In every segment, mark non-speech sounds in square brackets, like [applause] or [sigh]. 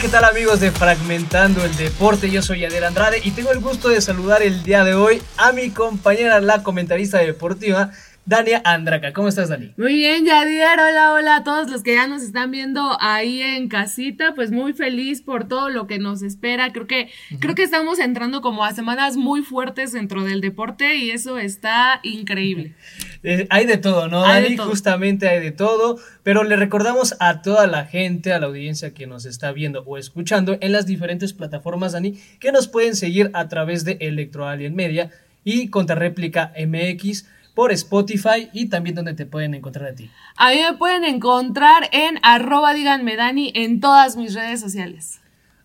¿qué tal amigos de Fragmentando el Deporte? Yo soy Adel Andrade y tengo el gusto de saludar el día de hoy a mi compañera, la comentarista deportiva, Dania Andraca. ¿Cómo estás, Dani? Muy bien, Yadier. Hola, hola a todos los que ya nos están viendo ahí en casita. Pues muy feliz por todo lo que nos espera. Creo que, creo que estamos entrando como a semanas muy fuertes dentro del deporte y eso está increíble. [laughs] Eh, hay de todo, ¿no, Dani? Justamente hay de todo. Pero le recordamos a toda la gente, a la audiencia que nos está viendo o escuchando en las diferentes plataformas, Dani, que nos pueden seguir a través de Electro Alien Media y Contrarréplica MX por Spotify y también donde te pueden encontrar a ti. A mí me pueden encontrar en arroba díganme Dani en todas mis redes sociales.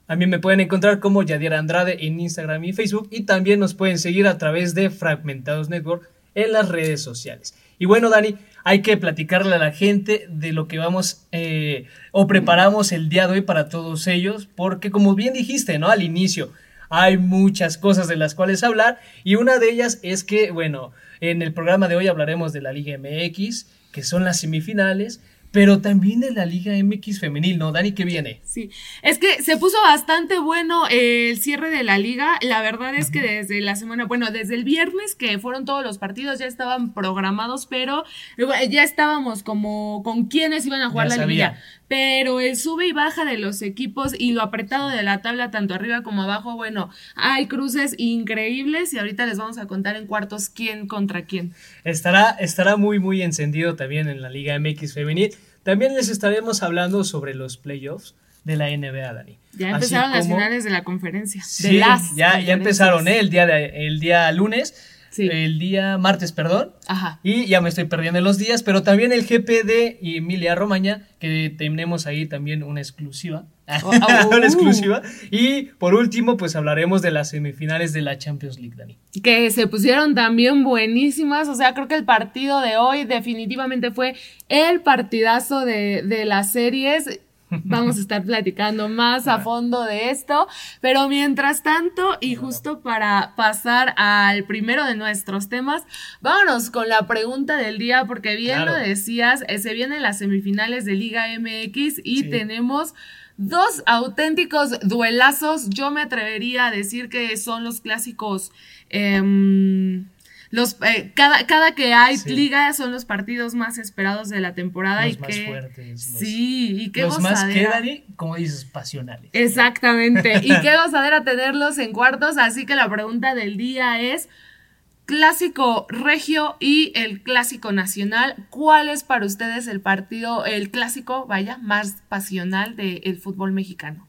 A mí me pueden encontrar como Yadier Andrade en Instagram y Facebook y también nos pueden seguir a través de Fragmentados Network en las redes sociales. Y bueno, Dani, hay que platicarle a la gente de lo que vamos eh, o preparamos el día de hoy para todos ellos, porque como bien dijiste, ¿no? Al inicio, hay muchas cosas de las cuales hablar y una de ellas es que, bueno, en el programa de hoy hablaremos de la Liga MX, que son las semifinales, pero también de la Liga MX femenil, ¿no? Dani, ¿qué viene? Sí, es que se puso bastante bueno el cierre de la liga. La verdad es que desde la semana, bueno, desde el viernes que fueron todos los partidos ya estaban programados, pero ya estábamos como con quiénes iban a jugar la liga pero el sube y baja de los equipos y lo apretado de la tabla tanto arriba como abajo, bueno, hay cruces increíbles y ahorita les vamos a contar en cuartos quién contra quién. Estará, estará muy, muy encendido también en la Liga MX femenil. También les estaremos hablando sobre los playoffs de la NBA, Dani. Ya empezaron las finales de la conferencia. Sí, ya, ya empezaron, ¿eh? El día, de, el día lunes el día martes, perdón. Ajá. Y ya me estoy perdiendo los días, pero también el GPD y Emilia Romaña, que tenemos ahí también una exclusiva. Oh, oh, [laughs] una exclusiva. Y por último, pues hablaremos de las semifinales de la Champions League, Dani. Que se pusieron también buenísimas. O sea, creo que el partido de hoy definitivamente fue el partidazo de, de las series. Vamos a estar platicando más a fondo de esto, pero mientras tanto, y justo para pasar al primero de nuestros temas, vámonos con la pregunta del día, porque bien lo decías, eh, se vienen las semifinales de Liga MX y tenemos dos auténticos duelazos. Yo me atrevería a decir que son los clásicos. Em, los, eh, cada, cada que hay liga son los partidos más esperados de la temporada. Los y más que, fuertes. Sí, y qué Los más que, como dices, pasionales. Exactamente. y qué [laughs] gozadera tenerlos en cuartos. Así que la pregunta del día es. Clásico regio y el clásico nacional. ¿Cuál es para ustedes el partido, el clásico, vaya, más pasional del fútbol mexicano?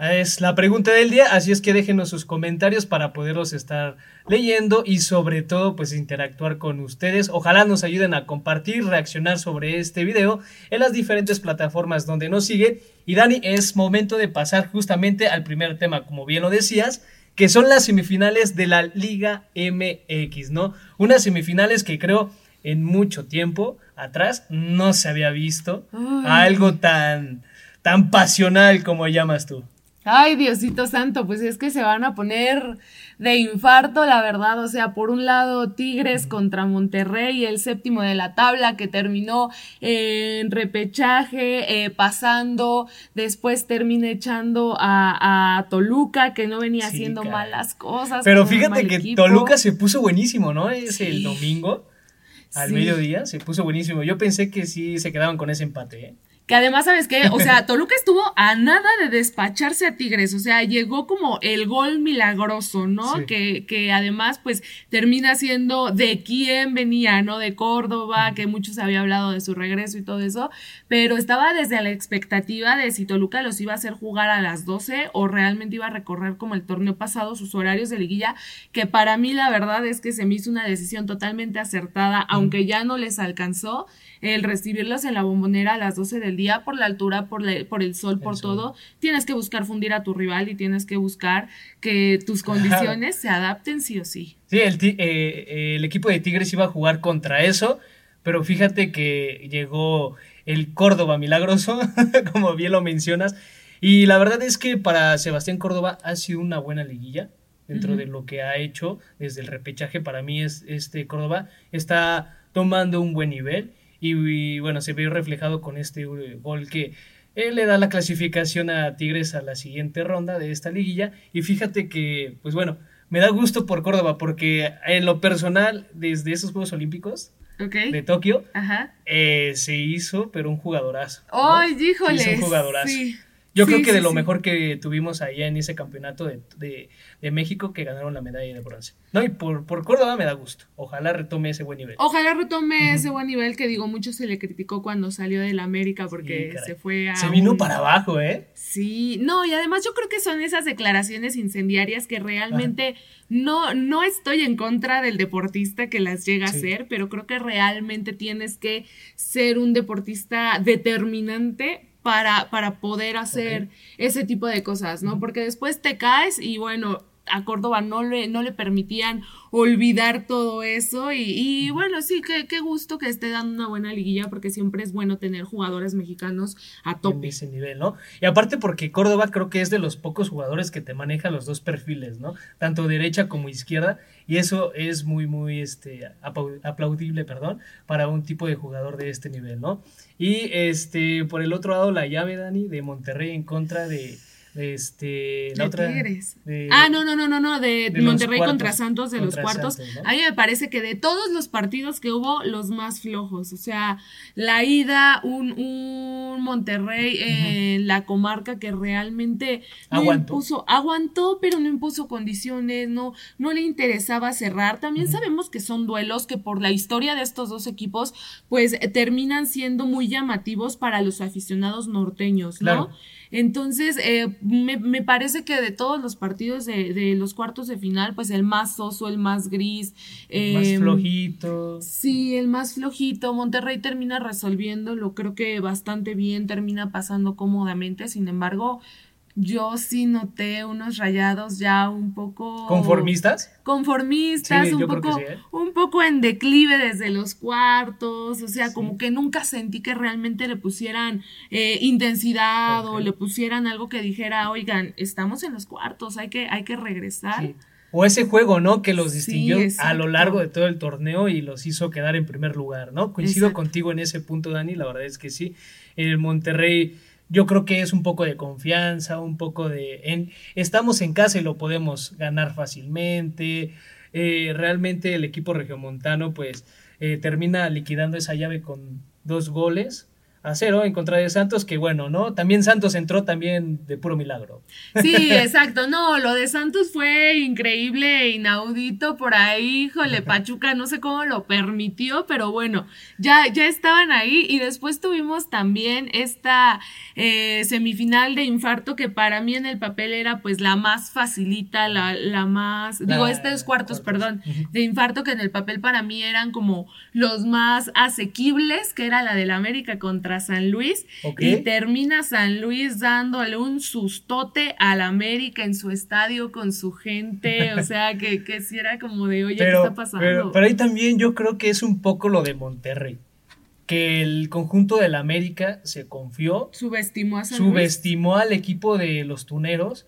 Es la pregunta del día, así es que déjenos sus comentarios para poderlos estar leyendo y sobre todo pues interactuar con ustedes. Ojalá nos ayuden a compartir, reaccionar sobre este video en las diferentes plataformas donde nos sigue. Y Dani, es momento de pasar justamente al primer tema, como bien lo decías, que son las semifinales de la Liga MX, ¿no? Unas semifinales que creo en mucho tiempo atrás no se había visto algo tan tan pasional como llamas tú. Ay, Diosito Santo, pues es que se van a poner de infarto, la verdad. O sea, por un lado, Tigres contra Monterrey, el séptimo de la tabla que terminó en repechaje, eh, pasando, después termina echando a, Toluca, que no venía haciendo malas cosas. Pero fíjate que Toluca se puso buenísimo, ¿no? Es el domingo, al mediodía, se puso buenísimo. Yo pensé que sí se quedaban con ese empate, ¿eh? Que además, ¿sabes qué? O sea, Toluca estuvo a nada de despacharse a Tigres. O sea, llegó como el gol milagroso, ¿no? Que, que además, pues, termina siendo de quién venía, ¿no? De Córdoba, que muchos había hablado de su regreso y todo eso. Pero estaba desde la expectativa de si Toluca los iba a hacer jugar a las 12 o realmente iba a recorrer como el torneo pasado sus horarios de liguilla. Que para mí, la verdad es que se me hizo una decisión totalmente acertada, aunque ya no les alcanzó el recibirlos en la bombonera a las 12 del día por la altura, por, por el sol, por todo, tienes que buscar fundir a tu rival y tienes que buscar que tus condiciones se adapten sí o sí. Sí, el, eh, el equipo de Tigres iba a jugar contra eso, pero fíjate que llegó el Córdoba milagroso, [laughs] como bien lo mencionas, y la verdad es que para Sebastián Córdoba ha sido una buena liguilla dentro de lo que ha hecho desde el repechaje. Para mí es este Córdoba está tomando un buen nivel y, bueno, se vio reflejado con este uh, gol que Él le da la clasificación a Tigres a la siguiente ronda de esta liguilla. Y fíjate que, pues bueno, me da gusto por Córdoba, porque en lo personal, desde esos Juegos Olímpicos de Tokio, eh, se hizo, pero un jugadorazo. ¡Ay, híjole! un jugadorazo. Sí. Yo creo que de lo mejor que tuvimos allá en ese campeonato de, México que ganaron la medalla de bronce. No, y por, por Córdoba me da gusto. Ojalá retome ese buen nivel. Ojalá retome ese buen nivel que digo, mucho se le criticó cuando salió de la América porque se fue a. Se vino para abajo, ¿eh? Sí, no, y además yo creo que son esas declaraciones incendiarias que realmente no, no estoy en contra del deportista que las llega a ser, pero creo que realmente tienes que ser un deportista determinante para, para poder hacer ese tipo de cosas, ¿no? Porque después te caes y bueno, a Córdoba no le, no le permitían olvidar todo eso y, bueno, sí, qué, qué, gusto que esté dando una buena liguilla porque siempre es bueno tener jugadores mexicanos a tope. ese nivel, ¿no? Y aparte porque Córdoba creo que es de los pocos jugadores que te maneja los dos perfiles, ¿no? Tanto derecha como izquierda y eso es muy, muy este, aplaudible, perdón, para un tipo de jugador de este nivel, ¿no? Y este, por el otro lado, la llave, Dani, de Monterrey en contra de, este la otra ah no no no no no de, Monterrey contra Santos de los cuartos. A mí me parece que de todos los partidos que hubo los más flojos. O sea la ida un, un Monterrey en la comarca que realmente no aguantó. impuso aguantó pero no impuso condiciones no no le interesaba cerrar. También sabemos que son duelos que por la historia de estos dos equipos pues terminan siendo muy llamativos para los aficionados norteños no entonces, eh, me, parece que de todos los partidos de, los cuartos de final, pues el más soso, el más gris. El más em, flojito. Sí, el más flojito. Monterrey termina resolviéndolo, creo que bastante bien, termina pasando cómodamente. Sin embargo, yo sí noté unos rayados ya un poco... ¿Conformistas? Conformistas, un, poco, ¿eh? un poco en declive desde los cuartos, o sea, como que nunca sentí que realmente le pusieran eh, intensidad o le pusieran algo que dijera, oigan, estamos en los cuartos, hay que, hay que regresar. O ese juego, ¿no? Que los distinguió a lo largo de todo el torneo y los hizo quedar en primer lugar, ¿no? Coincido contigo en ese punto, Dani, la verdad es que sí. El Monterrey yo creo que es un poco de confianza, un poco de... En, estamos en casa y lo podemos ganar fácilmente. Eh, realmente el equipo regiomontano pues eh, termina liquidando esa llave con dos goles a cero en contra de Santos, que bueno, ¿no? También Santos entró también de puro milagro. Sí, [laughs] exacto, no, lo de Santos fue increíble, e inaudito por ahí, híjole, Pachuca no sé cómo lo permitió, pero bueno, ya, ya estaban ahí. Y después tuvimos también esta eh, semifinal de infarto que para mí en el papel era pues la más facilita, la, la más, digo, estos cuartos, perdón, de infarto que en el papel para mí eran como los más asequibles, que era la del América contra San Luis y termina San Luis dándole un sustote al América en su estadio con su gente, [laughs] o sea, que, que si era como de, oye, ¿qué está pasando? Pero, ahí también yo creo que es un poco lo de Monterrey que el conjunto del América se confió, subestimó a San subestimó al equipo de los tuneros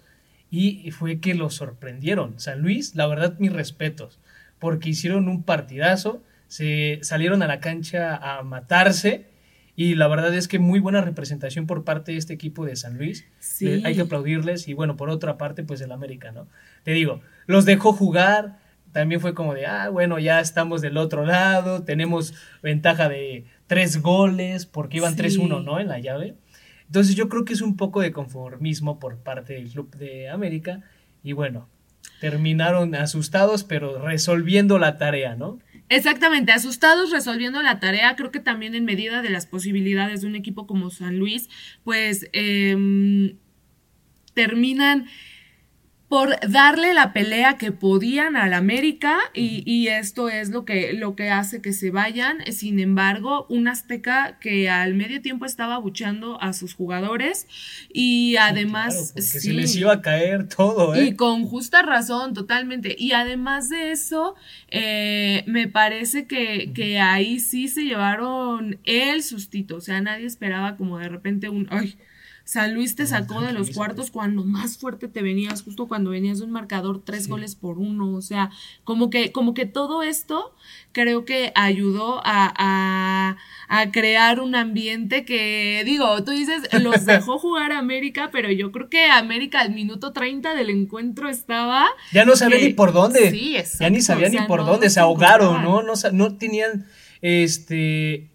y fue que lo sorprendieron. San Luis, la verdad, mis respetos, porque hicieron un partidazo, se salieron a la cancha a matarse y la verdad es que muy buena representación por parte de este equipo de San Luis. Sí. Hay que aplaudirles. Y bueno, por otra parte, pues el América, ¿no? Te digo, los dejó jugar. También fue como de, ah, bueno, ya estamos del otro lado. Tenemos ventaja de tres goles porque iban 3-1, ¿no? En la llave. Entonces yo creo que es un poco de conformismo por parte del Club de América. Y bueno, terminaron asustados, pero resolviendo la tarea, ¿no? Exactamente, asustados resolviendo la tarea, creo que también en medida de las posibilidades de un equipo como San Luis, pues eh, terminan por darle la pelea que podían al América y, esto es lo que, lo que hace que se vayan. Sin embargo, un Azteca que al medio tiempo estaba buchando a sus jugadores y además... se les iba a caer todo, ¿eh? Y con justa razón, totalmente. Y además de eso, eh, me parece que, que, ahí sí se llevaron el sustito. O sea, nadie esperaba como de repente un... ¡Ay! San Luis te sacó de los cuartos cuando más fuerte te venías, justo cuando venías de un marcador tres goles por uno. O sea, como que, como que todo esto creo que ayudó a, a, crear un ambiente que, digo, tú dices, los [laughs] dejó jugar América, pero yo creo que América al minuto 30 del encuentro estaba... Ya no sabía ni por dónde. Sí, Ya ni sabía ni por dónde, se ahogaron, ¿no? ¿no? No tenían este,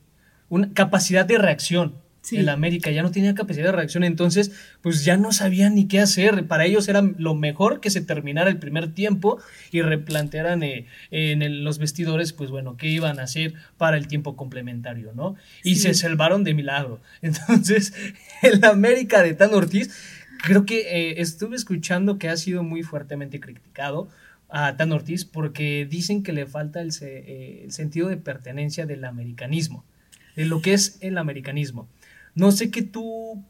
una capacidad de reacción. El América ya no tenía capacidad de reacción, entonces pues ya no sabían ni qué hacer. Para ellos era lo mejor que se terminara el primer tiempo y replantearan eh, en los vestidores, pues bueno, qué iban a hacer para el tiempo complementario, ¿no? Y se salvaron de milagro. [laughs] Entonces, el América de Tan Ortiz, creo que eh, estuve escuchando que ha sido muy fuertemente criticado a Tan Ortiz porque dicen que le falta el, eh, el sentido de pertenencia del americanismo, de lo que es el americanismo. No sé qué tú,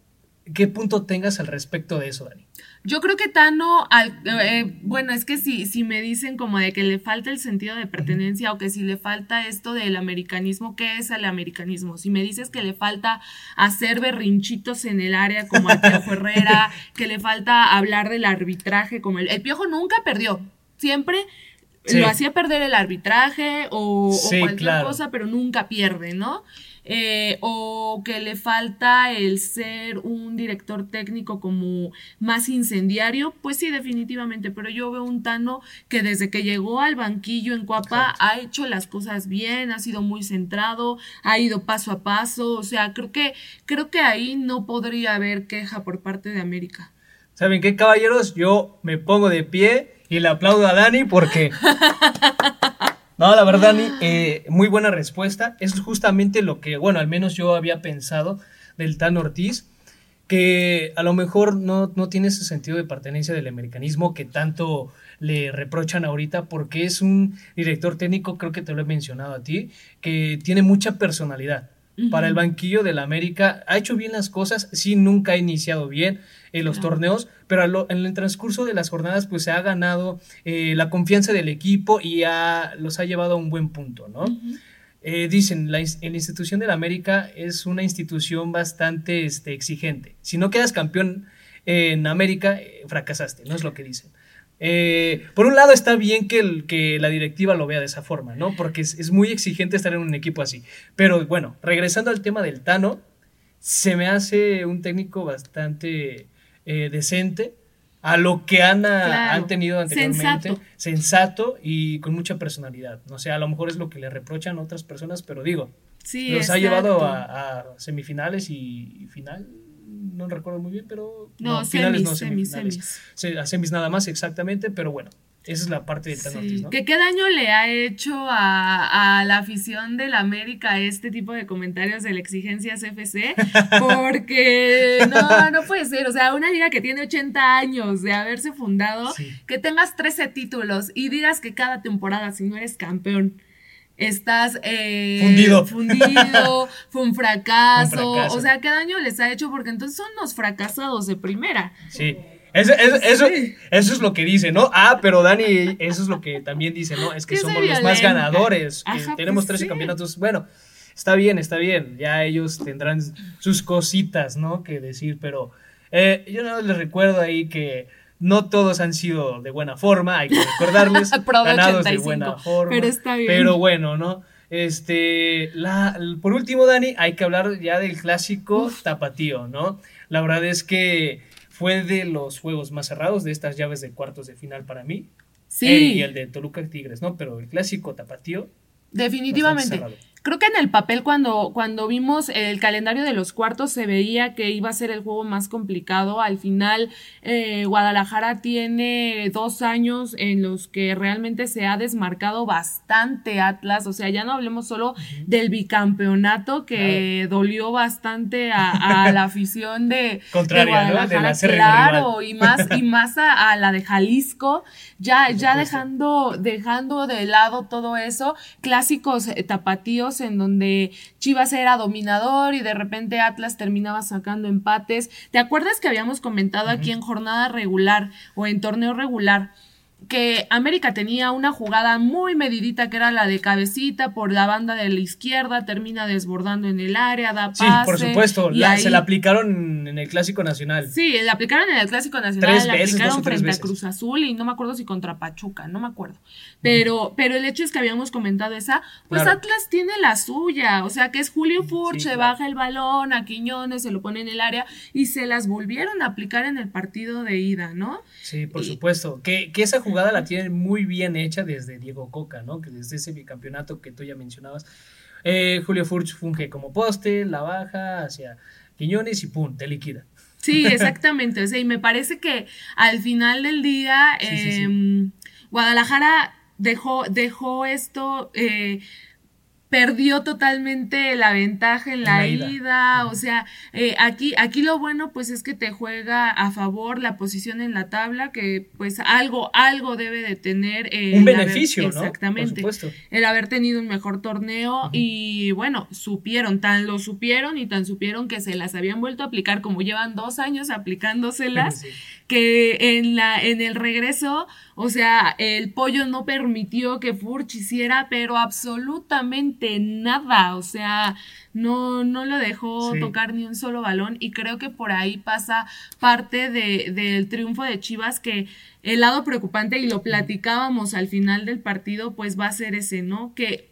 qué punto tengas al respecto de eso, Dani. Yo creo que Tano, eh, bueno, es que si, si me dicen como de que le falta el sentido de pertenencia o que si le falta esto del americanismo, ¿qué es el americanismo? Si me dices que le falta hacer berrinchitos en el área como al Piojo [laughs] Herrera, que le falta hablar del arbitraje como el, el Piojo nunca perdió, siempre lo hacía perder el arbitraje o, cualquier cosa, pero nunca pierde, ¿no? Eh, o que le falta el ser un director técnico como más incendiario, pues sí, definitivamente, pero yo veo un Tano que desde que llegó al banquillo en Cuapa ha hecho las cosas bien, ha sido muy centrado, ha ido paso a paso, o sea, creo que, creo que ahí no podría haber queja por parte de América. ¿Saben qué, caballeros? Yo me pongo de pie y le aplaudo a Dani porque [laughs] No, la verdad, Dani, eh, muy buena respuesta. Es justamente lo que, bueno, al menos yo había pensado del Tan Ortiz, que a lo mejor no, no tiene ese sentido de pertenencia del americanismo que tanto le reprochan ahorita, porque es un director técnico, creo que te lo he mencionado a ti, que tiene mucha personalidad. Para el banquillo del América ha hecho bien las cosas, sí, nunca ha iniciado bien, en los torneos, pero en el transcurso de las jornadas pues se ha ganado eh, la confianza del equipo y los ha llevado a un buen punto, ¿no? Eh, dicen, la, la, institución del América es una institución bastante este, exigente. Si no quedas campeón en América, eh, fracasaste, ¿no? Es lo que dicen. Por un lado está bien que, el, que, la directiva lo vea de esa forma, ¿no? Porque es, es, muy exigente estar en un equipo así. Pero bueno, regresando al tema del Tano, se me hace un técnico bastante eh, decente a lo que han, han tenido anteriormente, sensato. y con mucha personalidad. No sé, a lo mejor es lo que le reprochan otras personas, pero digo, los ha llevado a, semifinales y, final, no recuerdo muy bien, pero no, finales no, semifinales. A semis nada más, exactamente, pero bueno, esa es la parte de sí. ¿Qué, ¿Qué daño le ha hecho a, la afición del América este tipo de comentarios de la exigencia CFC? [laughs] Porque no, no puede ser. O sea, una liga que tiene 80 años de haberse fundado, que tengas 13 títulos y digas que cada temporada, si no eres campeón, estás eh, fundido. fundido, [laughs] fue un fracaso. O sea, ¿qué daño les ha hecho? Porque entonces son los fracasados de primera. Sí. Eso, eso, es lo que dice, ¿no? Ah, pero Dani, eso es lo que también dice, ¿no? Es que somos los más ganadores, que tenemos 13 pues campeonatos. Bueno, está bien, está bien, ya ellos tendrán sus cositas, ¿no? Que decir, pero eh, yo no les recuerdo ahí que no todos han sido de buena forma, hay que recordarles, [laughs] ganados de buena forma. Pero está bien. Pero bueno, ¿no? Este, la, por último, Dani, hay que hablar ya del clásico tapatío, ¿no? La verdad es que fue de los juegos más cerrados de estas llaves de cuartos de final para mí. Sí. Eh, y el de Toluca Tigres, ¿no? Pero el clásico tapatío. Definitivamente. Creo que en el papel cuando, cuando vimos el calendario de los cuartos se veía que iba a ser el juego más complicado. Al final eh, Guadalajara tiene dos años en los que realmente se ha desmarcado bastante Atlas. O sea, ya no hablemos solo del bicampeonato que dolió bastante a, [laughs] la afición de, Guadalajara. claro, y más, y más a, la de Jalisco. Ya, ya dejando, dejando de lado todo eso. Clásicos eh, tapatíos en donde Chivas era dominador y de repente Atlas terminaba sacando empates. ¿Te acuerdas que habíamos comentado aquí en jornada regular o en torneo regular? Que América tenía una jugada muy medidita que era la de cabecita por la banda de la izquierda, termina desbordando en el área, da pase. Sí, por supuesto, se la aplicaron en el Clásico Nacional. Sí, la aplicaron en el Clásico Nacional, la aplicaron frente a Cruz Azul y no me acuerdo si contra Pachuca, no me acuerdo. Pero, pero el hecho es que habíamos comentado esa, pues Atlas tiene la suya, o sea que es Julio Furch, se baja el balón a Quiñones, se lo pone en el área y se las volvieron a aplicar en el partido de ida, ¿no? Sí, por supuesto, que, que esa jugada la tiene muy bien hecha desde Diego Coca, ¿no? Que desde ese bicampeonato que tú ya mencionabas. Eh, Julio Furch funge como poste, la baja hacia Quiñones y pum, te liquida. Sí, [laughs] exactamente. o sea, y me parece que al final del día, em, Guadalajara dejó, dejó esto. Eh, perdió totalmente la ventaja en la, ida. o sea, eh, aquí, aquí lo bueno pues es que te juega a favor la posición en la tabla, que pues algo, algo debe de tener. un beneficio, ¿no? Exactamente. el haber tenido un mejor torneo y bueno, supieron, tan lo supieron y tan supieron que se las habían vuelto a aplicar como llevan dos años aplicándoselas, que en la, en el regreso, o sea, el pollo no permitió que Furch hiciera, pero absolutamente nada, o sea, no, no lo dejó tocar ni un solo balón y creo que por ahí pasa parte de, del triunfo de Chivas que el lado preocupante y lo platicábamos al final del partido pues va a ser ese, ¿no? Que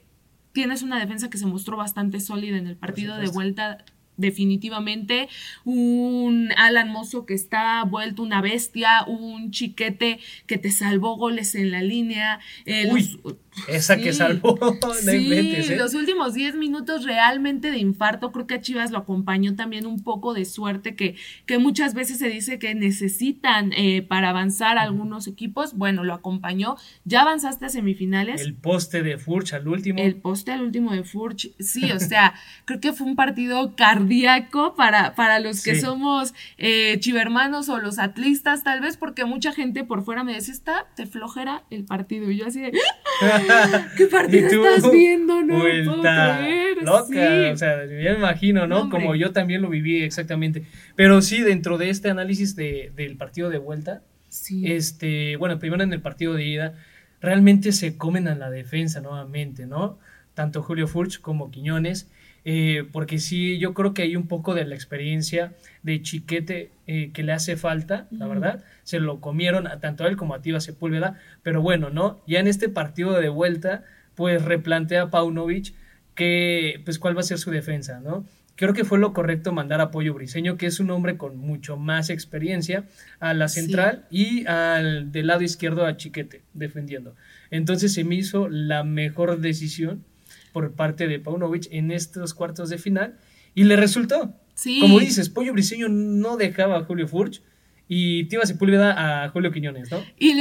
tienes una defensa que se mostró bastante sólida en el partido de vuelta definitivamente un Alan Mozo que está vuelto una bestia, un chiquete que te salvó goles en la línea, esa que salvó. [laughs] sí, ¿eh? los últimos 10 minutos realmente de infarto. Creo que a Chivas lo acompañó también un poco de suerte que, que muchas veces se dice que necesitan eh, para avanzar algunos equipos. Bueno, lo acompañó. Ya avanzaste a semifinales. El poste de Furch al último. El poste al último de Furch. Sí, o sea, [laughs] creo que fue un partido cardíaco para, para los que somos eh, chivermanos o los atlistas, tal vez, porque mucha gente por fuera me decía, está te flojera el partido. Y yo así de. [laughs] ¿Qué [laughs] partido estás viendo? No vuelta loca. O sea, ya me imagino, ¿no? Como yo también lo viví exactamente. Pero sí, dentro de este análisis de, del partido de vuelta, este, bueno, primero en el partido de ida, realmente se comen a la defensa nuevamente, ¿no? Tanto Julio Furch como Quiñones. Eh, porque sí, yo creo que hay un poco de la experiencia de Chiquete eh, que le hace falta, la verdad. Se lo comieron a tanto a él como a Tiva Sepúlveda, pero bueno, ¿no? Ya en este partido de vuelta, pues replantea Paunovic que, pues, cuál va a ser su defensa, ¿no? Creo que fue lo correcto mandar a Pollo Briseño, que es un hombre con mucho más experiencia, a la central y al del lado izquierdo a Chiquete, defendiendo. Entonces se me hizo la mejor decisión por parte de Paunovic en estos cuartos de final y le resultó. Como dices, Pollo Briseño no dejaba a Julio Furch y Tiva Sepúlveda a Julio Quiñones, ¿no?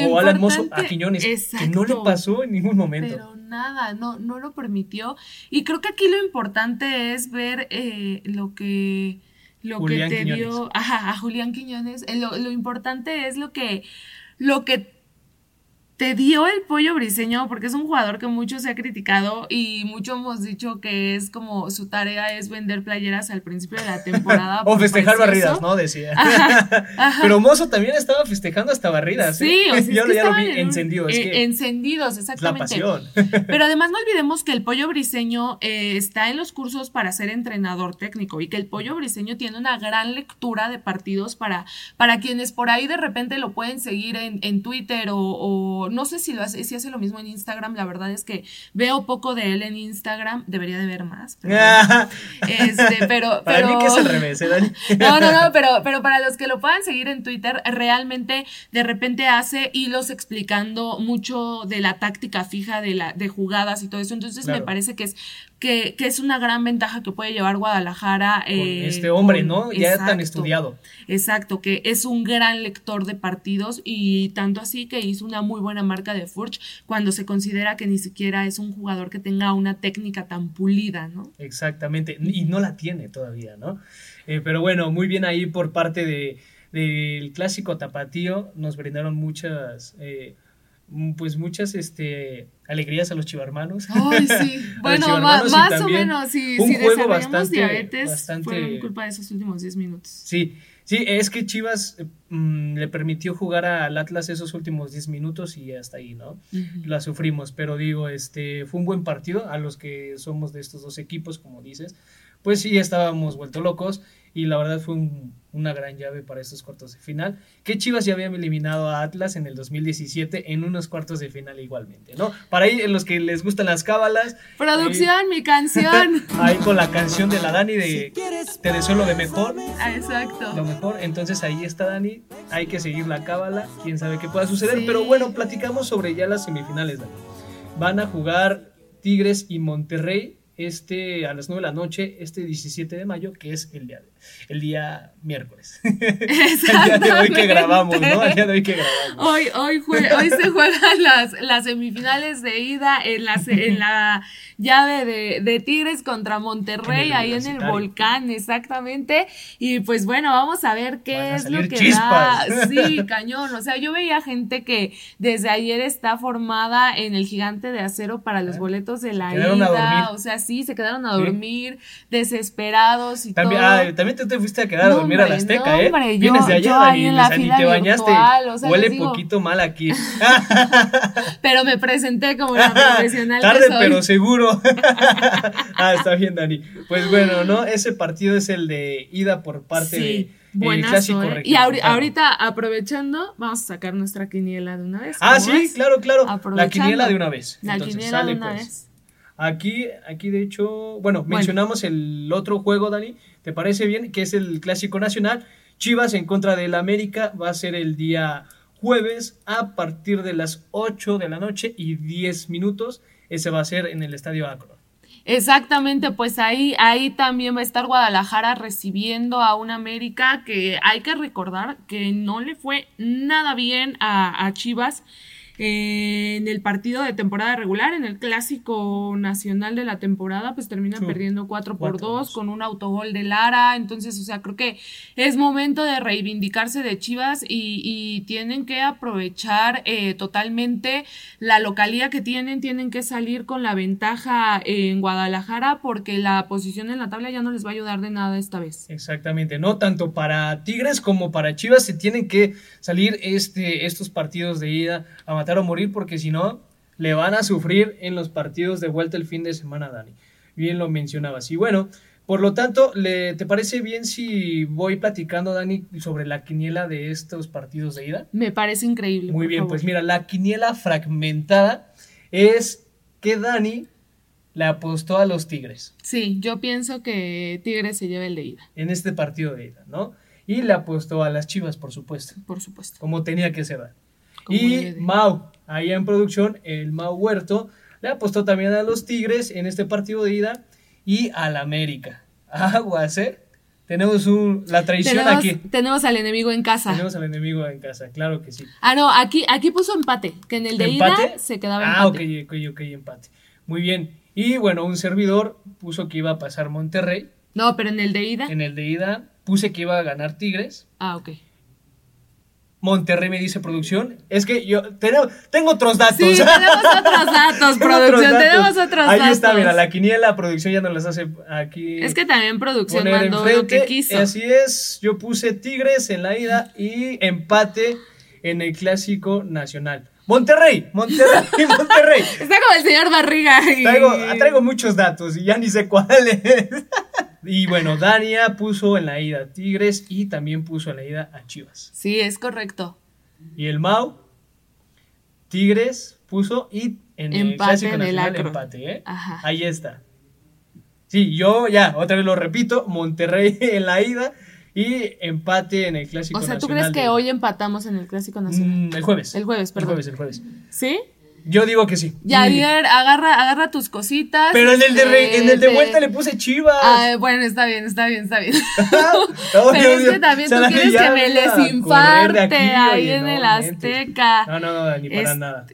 o Alan Mozo a Quiñones, que no le pasó en ningún momento. Pero nada, no, no lo permitió. Y creo que aquí lo importante es ver eh, lo que lo que te dio ajá, a Julián Quiñones. Eh, lo, lo importante es lo que lo que te dio el pollo briseño porque es un jugador que mucho se ha criticado y mucho hemos dicho que es como su tarea es vender playeras al principio de la temporada. [laughs] o festejar barridas, ¿no? Decía. [laughs] Pero Mozo también estaba festejando hasta barridas. ¿eh? Sí, o sea, [laughs] Yo ya lo vi encendido. encendidos, exactamente. La pasión. Pero además no olvidemos que el pollo briseño eh, está en los cursos para ser entrenador técnico y que el pollo briseño tiene una gran lectura de partidos para, para quienes por ahí de repente lo pueden seguir en, en Twitter o no sé si lo hace, si hace lo mismo en Instagram, la verdad es que veo poco de él en Instagram, debería de ver más. Pero, [laughs] este, pero, para mí que es al revés, ¿eh, [laughs] No, no, no, pero, pero para los que lo puedan seguir en Twitter, realmente de repente hace hilos explicando mucho de la táctica fija de la, de jugadas y todo eso. Entonces me parece que es que, es una gran ventaja que puede llevar Guadalajara. Eh, este hombre, ¿no? Ya tan estudiado. Exacto, que es un gran lector de partidos y tanto así que hizo una muy buena marca de Furch cuando se considera que ni siquiera es un jugador que tenga una técnica tan pulida, ¿no? Exactamente, y no la tiene todavía, ¿no? Eh, pero bueno, muy bien ahí por parte de, del clásico tapatío, nos brindaron muchas... Eh, pues muchas este alegrías a los chivarmanos. Ay, sí. [laughs] bueno, más, o menos, sí, un si juego bastante, diabetes, bastante... fue culpa de esos últimos 10 minutos. Sí, Sí, es que Chivas mm, le permitió jugar al Atlas esos últimos 10 minutos y hasta ahí, ¿no? La sufrimos, pero digo, este fue un buen partido a los que somos de estos dos equipos, como dices. Pues sí, estábamos vuelto locos y la verdad fue una gran llave para estos cuartos de final. Que Chivas ya habían eliminado a Atlas en el 2017 en unos cuartos de final igualmente, ¿no? Para ahí, en los que les gustan las cábalas. Producción, mi canción. [laughs] Ahí con la canción de la Dani de Te deseo lo de mejor. Exacto. Lo mejor. Entonces ahí está Dani. Hay que seguir la cábala. Quién sabe qué pueda suceder. Pero bueno, platicamos sobre ya las semifinales, Dani. Van a jugar Tigres y Monterrey este, a las 9 de la noche, este 17 de mayo, que es el día, el día miércoles. [laughs] el día de hoy que grabamos, ¿no? El día de hoy que grabamos. Hoy, hoy, hoy se juegan las, las semifinales de ida en la, en la llave de, de Tigres contra Monterrey, ahí en el volcán, exactamente. Y pues bueno, vamos a ver qué es lo que da. Sí, [laughs] cañón. O sea, yo veía gente que desde ayer está formada en el gigante de acero para los boletos de la ida. O sea, sí, se quedaron a dormir, desesperados y también, todo. Ah, también tú te fuiste a quedar a dormir a la Azteca, ¿eh? Vienes de allá, y te bañaste. Huele poquito mal aquí. [laughs] [laughs] pero me presenté como una profesional. Tarde, pero seguro. [laughs] ah, está bien, Dani. Pues bueno, ¿no? Ese partido es el de ida por parte de. Buenazo, clásico ¿eh? Y ahorita, aprovechando, vamos a sacar nuestra quiniela de una vez. Ah, sí, claro, claro. La quiniela de una vez. La quiniela de una pues. vez. Aquí, aquí de hecho, bueno, mencionamos el otro juego, Dani, ¿te parece bien? Que es el Clásico Nacional. Chivas en contra del América va a ser el día jueves a partir de las 8 de la noche y 10 minutos. Ese va a ser en el Estadio Acro. Exactamente, pues ahí, ahí también va a estar Guadalajara recibiendo a un América que hay que recordar que no le fue nada bien a, a Chivas en el partido de temporada regular, en el clásico nacional de la temporada, pues termina perdiendo 4 por 2 con un autogol de Lara. Entonces, o sea, creo que es momento de reivindicarse de Chivas y, tienen que aprovechar eh, totalmente la localidad que tienen, tienen que salir con la ventaja en Guadalajara porque la posición en la tabla ya no les va a ayudar de nada esta vez. Exactamente, no tanto para Tigres como para Chivas se tienen que salir este, estos partidos de ida a o morir porque si no, le van a sufrir en los partidos de vuelta el fin de semana, Dani. Bien lo mencionabas. Y bueno, por lo tanto, ¿le, ¿te parece bien si voy platicando, Dani, sobre la quiniela de estos partidos de ida? Me parece increíble. Muy bien, pues mira, la quiniela fragmentada es que Dani le apostó a los Tigres. Sí, yo pienso que Tigres se lleva el de ida. En este partido de ida, ¿no? Y le apostó a las Chivas, por supuesto. Por supuesto. Como tenía que ser. Y Mau, ahí en producción, el Mau Huerto, le apostó también a los Tigres en este partido de ida y al América. Aguas, ¿eh? Tenemos un, la traición aquí. Tenemos al enemigo en casa. Tenemos al enemigo en casa, claro que sí. Ah, no, aquí, aquí puso empate, que en el de ida se quedaba ah, empate. Ah, ok, ok, ok, empate. Muy bien. Y bueno, un servidor puso que iba a pasar Monterrey. No, pero en el de ida. En el de ida puse que iba a ganar Tigres. Ah, ok. Monterrey me dice producción. Es que yo tengo, tengo otros datos. Sí, [laughs] tenemos otros datos, producción. Tenemos otros datos. Ahí está, mira, la quiniela, producción ya no las hace aquí. Es que también producción mandó lo que quiso. Así es, yo puse Tigres en la ida y empate en el clásico nacional. Monterrey, Monterrey, [laughs] Monterrey. Está como el señor Barriga. Traigo, traigo muchos datos y ya ni sé cuáles. [laughs] Y bueno, Dania puso en la ida a Tigres y también puso en la ida a Chivas. Sí, es correcto. Y el Mau, Tigres puso y en el Clásico Nacional empate, ¿eh? Ajá. Ahí está. Sí, yo ya, otra vez lo repito, Monterrey [laughs] en la ida y empate en el Clásico Nacional. O sea, ¿tú crees que hoy empatamos en el Clásico Nacional? Mm, el jueves. El jueves, perdón. El jueves, el jueves. ¿Sí? Yo digo que sí. Yavier, agarra, agarra tus cositas. Pero en el de, en el de vuelta le puse chivas. Ah, bueno, está bien, está bien, está bien. [laughs] [laughs] Pero es que también tú quieres que me les infarte ahí en el Azteca. No, no, no, ni para nada.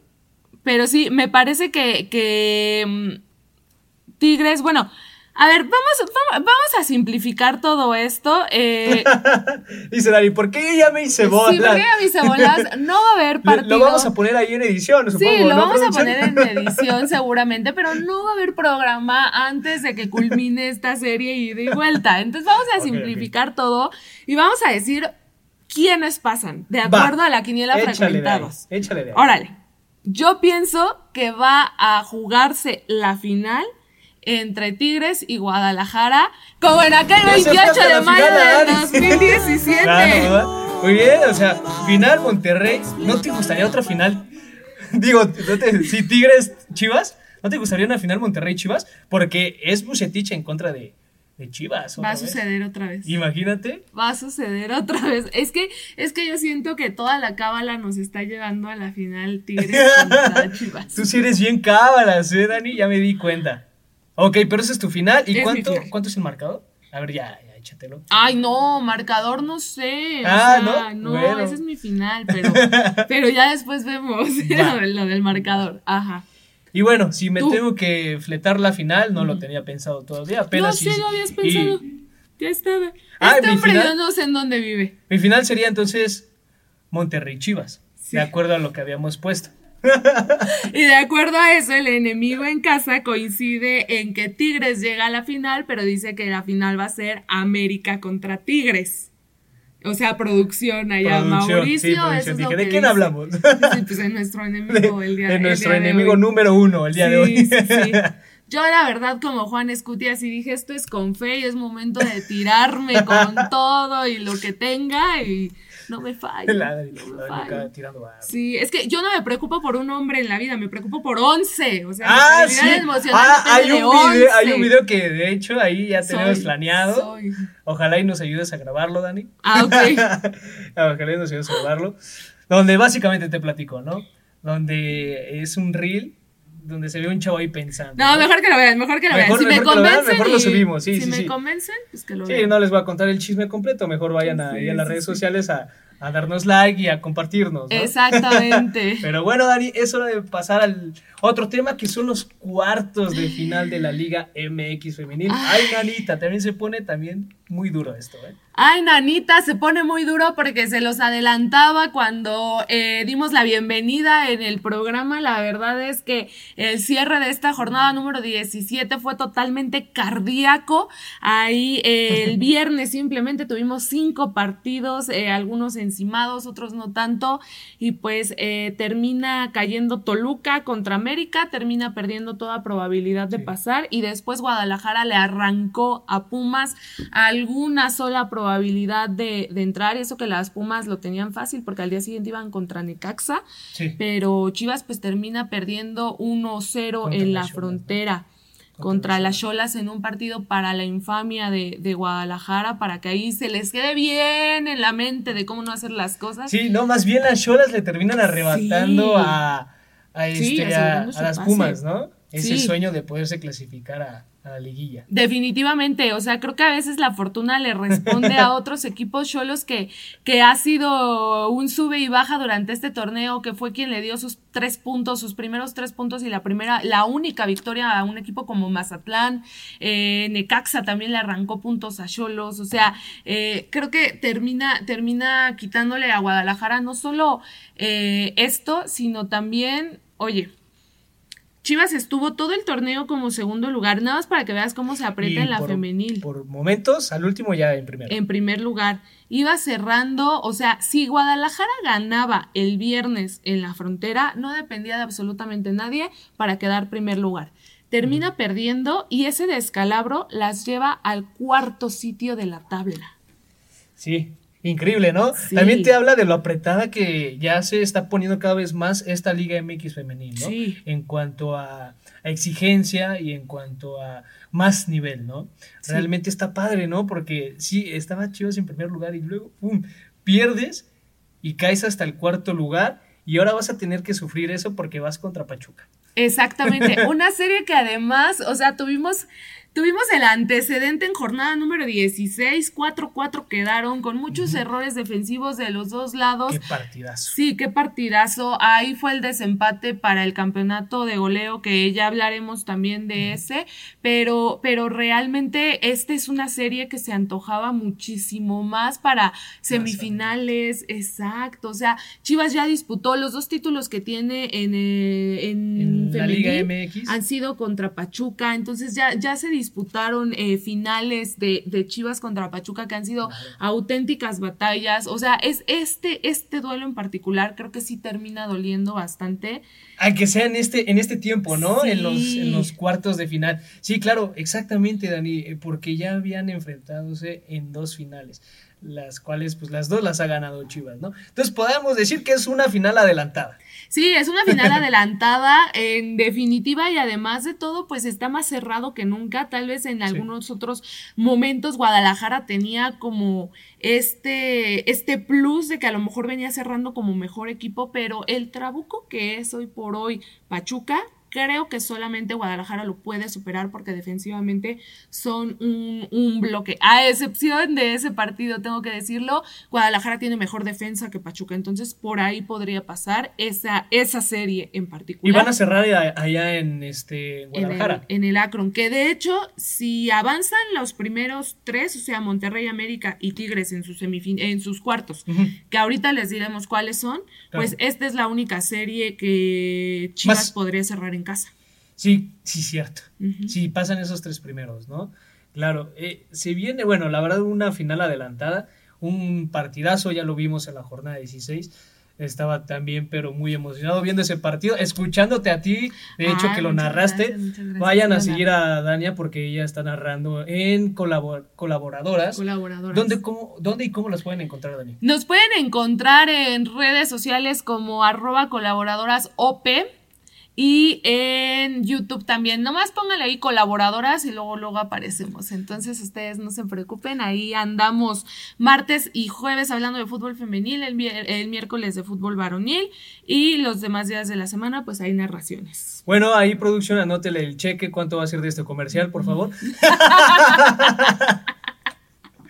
Pero sí, me parece que, que mm, Tigres, bueno, A ver, vamos, vamos, a simplificar todo esto. Eh, [laughs] Dice Dani, ¿por qué ya me hice bolas? Sí, ¿por qué ya me hice bolas? [laughs] No va a haber partido. Lo, vamos a poner ahí en edición, supongo. Sí, lo vamos a poner en [laughs] edición seguramente, pero no va a haber programa antes de que culmine esta serie y vuelta. Entonces vamos a simplificar todo y vamos a decir quiénes pasan, de acuerdo a la quiniela fragmentados. échale de ahí. Órale. Yo pienso que va a jugarse la final entre Tigres y Guadalajara, como en aquel 28 de mayo del 2017. Muy bien, o sea, final Monterrey. ¿No te gustaría otra final? [laughs] Digo, si Tigres Chivas, ¿no te gustaría una final Monterrey Chivas? Porque es Bucetich en contra de, de Chivas. Va a suceder otra vez. Imagínate. Va a suceder otra vez. Es que, es que yo siento que toda la cábala nos está llevando a la final Tigres contra [laughs] Chivas. Tú sí eres bien cábalas, ¿eh, Dani? Ya me di cuenta. Ok, pero ese es tu final. ¿Y cuánto, cuánto es el marcador? A ver, ya, ya, échatelo. Ay, no, marcador no sé. Ah, no. No, ese es mi final, pero, [laughs] pero ya después vemos [laughs] lo del marcador. Ajá. Y bueno, si me tengo que fletar la final, no lo tenía pensado todavía. Apenas no, sí, lo habías pensado. Ya estaba. Ah, este hombre yo no sé en dónde vive. Mi final sería entonces Monterrey Chivas, de acuerdo a lo que habíamos puesto. Y de acuerdo a eso, el enemigo en casa coincide en que Tigres llega a la final, pero dice que la final va a ser América contra Tigres. O sea, producción allá, Mauricio. Eso Dije, ¿de quién hablamos? Sí, pues es nuestro [laughs] enemigo el día de, nuestro enemigo número uno el día de hoy. Sí, sí. [laughs] Yo, la verdad, como Juan Escuti, así dije: esto es con fe y es momento de tirarme con [laughs] todo y lo que tenga y no me [laughs] falla. Sí, es que yo no me preocupo por un hombre en la vida, me preocupo por 11. O sea, ah, sí. ah, hay, un video, hay un video que de hecho ahí ya tenemos planeado. Ojalá y nos ayudes a grabarlo, Dani. Ah, ok. [laughs] Ojalá y nos ayudes a grabarlo. Donde básicamente te platico, ¿no? Donde es un reel donde se ve un chavo ahí pensando. No, mejor que lo vean, mejor que lo vean. Si me convencen. mejor lo subimos, sí, si sí. Me convencen, pues que lo vean. Sí, no les voy a contar el chisme completo, mejor vayan ahí a las redes sociales a, a darnos like y a compartirnos. ¿no? Exactamente. [laughs] Pero bueno, Dani, es hora de pasar al otro tema que son los cuartos de final de la Liga MX Femenil. Ay, Nanita, también se pone también muy duro esto, ¿eh? Ay, Nanita, se pone muy duro porque se los adelantaba cuando eh, dimos la bienvenida en el programa. La verdad es que el cierre de esta jornada número 17 fue totalmente cardíaco. Ahí eh, el [laughs] viernes simplemente tuvimos cinco partidos, eh, algunos encimados, otros no tanto. Y pues termina cayendo Toluca contra América, termina perdiendo toda probabilidad de pasar. Y después Guadalajara le arrancó a Pumas alguna sola probabilidad probabilidad de, entrar y eso que las Pumas lo tenían fácil porque al día siguiente iban contra Necaxa, pero Chivas pues termina perdiendo 1-0 en la, frontera contra, las Cholas en un partido para la infamia de, Guadalajara, para que ahí se les quede bien en la mente de cómo no hacer las cosas. Sí, no, más bien las Cholas le terminan arrebatando a, a, este, las Pumas, ¿no? Ese sueño de poderse clasificar a, a la liguilla. Definitivamente, o sea, creo que a veces la fortuna le responde a [laughs] otros equipos cholos que, que ha sido un sube y baja durante este torneo, que fue quien le dio sus tres puntos, sus primeros tres puntos y la primera, la única victoria a un equipo como Mazatlán, eh, Necaxa también le arrancó puntos a Cholos, o sea, eh, creo que termina, termina quitándole a Guadalajara no solo eh, esto, sino también, oye, Chivas estuvo todo el torneo como segundo lugar, nada más para que veas cómo se aprieta en la femenil. Por momentos, al último ya en primer. En primer lugar. Iba cerrando, o sea, si Guadalajara ganaba el viernes en la frontera, no dependía de absolutamente nadie para quedar primer lugar. Termina perdiendo y ese descalabro las lleva al cuarto sitio de la tabla. Sí, Increíble, ¿no? También te habla de lo apretada que ya se está poniendo cada vez más esta Liga MX femenil, ¿no? Sí. En cuanto a, exigencia y en cuanto a más nivel, ¿no? Realmente está padre, ¿no? Porque sí, estaba Chivas en primer lugar y luego, ¡pum!, pierdes y caes hasta el cuarto lugar y ahora vas a tener que sufrir eso porque vas contra Pachuca. Exactamente, [laughs] una serie que además, o sea, tuvimos Tuvimos el antecedente en jornada número 16, 4-4 quedaron con muchos errores defensivos de los dos lados. Qué partidazo. Sí, qué partidazo. Ahí fue el desempate para el campeonato de goleo, que ya hablaremos también de ese, pero, pero realmente esta es una serie que se antojaba muchísimo más para semifinales, exacto. O sea, Chivas ya disputó los dos títulos que tiene en, eh, en, la Liga MX. Han sido contra Pachuca, entonces ya, ya se disputaron eh, finales de, de, Chivas contra Pachuca que han sido auténticas batallas. O sea, es este, este duelo en particular creo que sí termina doliendo bastante. Hay que sea en este, en este tiempo, ¿no? En, los, en los cuartos de final. Sí, claro, exactamente, Dani, eh, porque ya habían enfrentadose en dos finales las cuales pues las dos las ha ganado Chivas, ¿no? Entonces podemos decir que es una final adelantada. Sí, es una final adelantada en definitiva y además de todo pues está más cerrado que nunca, tal vez en algunos otros momentos Guadalajara tenía como este este plus de que a lo mejor venía cerrando como mejor equipo, pero el trabuco que es hoy por hoy Pachuca Creo que solamente Guadalajara lo puede superar porque defensivamente son un, bloque. A excepción de ese partido, tengo que decirlo, Guadalajara tiene mejor defensa que Pachuca. Entonces, por ahí podría pasar esa, esa serie en particular. Y van a cerrar allá en este Guadalajara. En el, Akron. Que de hecho, si avanzan los primeros tres, o sea, Monterrey, América y Tigres en sus, en sus cuartos, que ahorita les diremos cuáles son, pues esta es la única serie que Chivas podría cerrar en casa. Sí, sí, cierto. Sí, pasan esos tres primeros, ¿no? Claro, eh, se viene, bueno, la verdad, una final adelantada, un partidazo, ya lo vimos en la jornada 16. Estaba también, pero muy emocionado viendo ese partido, escuchándote a ti, de hecho que lo narraste. Vayan a seguir a Dania porque ella está narrando en colaboradoras. Colaboradoras. ¿Dónde, cómo, ¿Dónde y cómo las pueden encontrar, Dani? Nos pueden encontrar en redes sociales como arroba colaboradoras OP y en YouTube también, nomás pónganle ahí colaboradoras y luego luego aparecemos. Entonces ustedes no se preocupen, ahí andamos martes y jueves hablando de fútbol femenil, el, el miércoles de fútbol varonil y los demás días de la semana pues hay narraciones. Bueno, ahí producción, anótele el cheque, cuánto va a ser de este comercial, por favor. [laughs]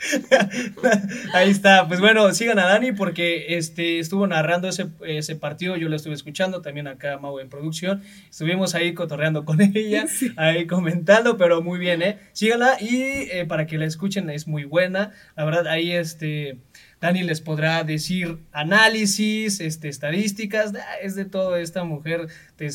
[laughs] Ahí está. Pues bueno, sigan a Dani porque este, estuvo narrando ese, ese partido. Yo lo estuve escuchando también acá, Mau, en producción. Estuvimos ahí cotorreando con [laughs] ella, [laughs] ahí comentando, pero muy bien, ¿eh? Síganla y eh, para que la escuchen es muy buena. La verdad, ahí este Dani les podrá decir análisis, este, estadísticas, es de todo, esta mujer te,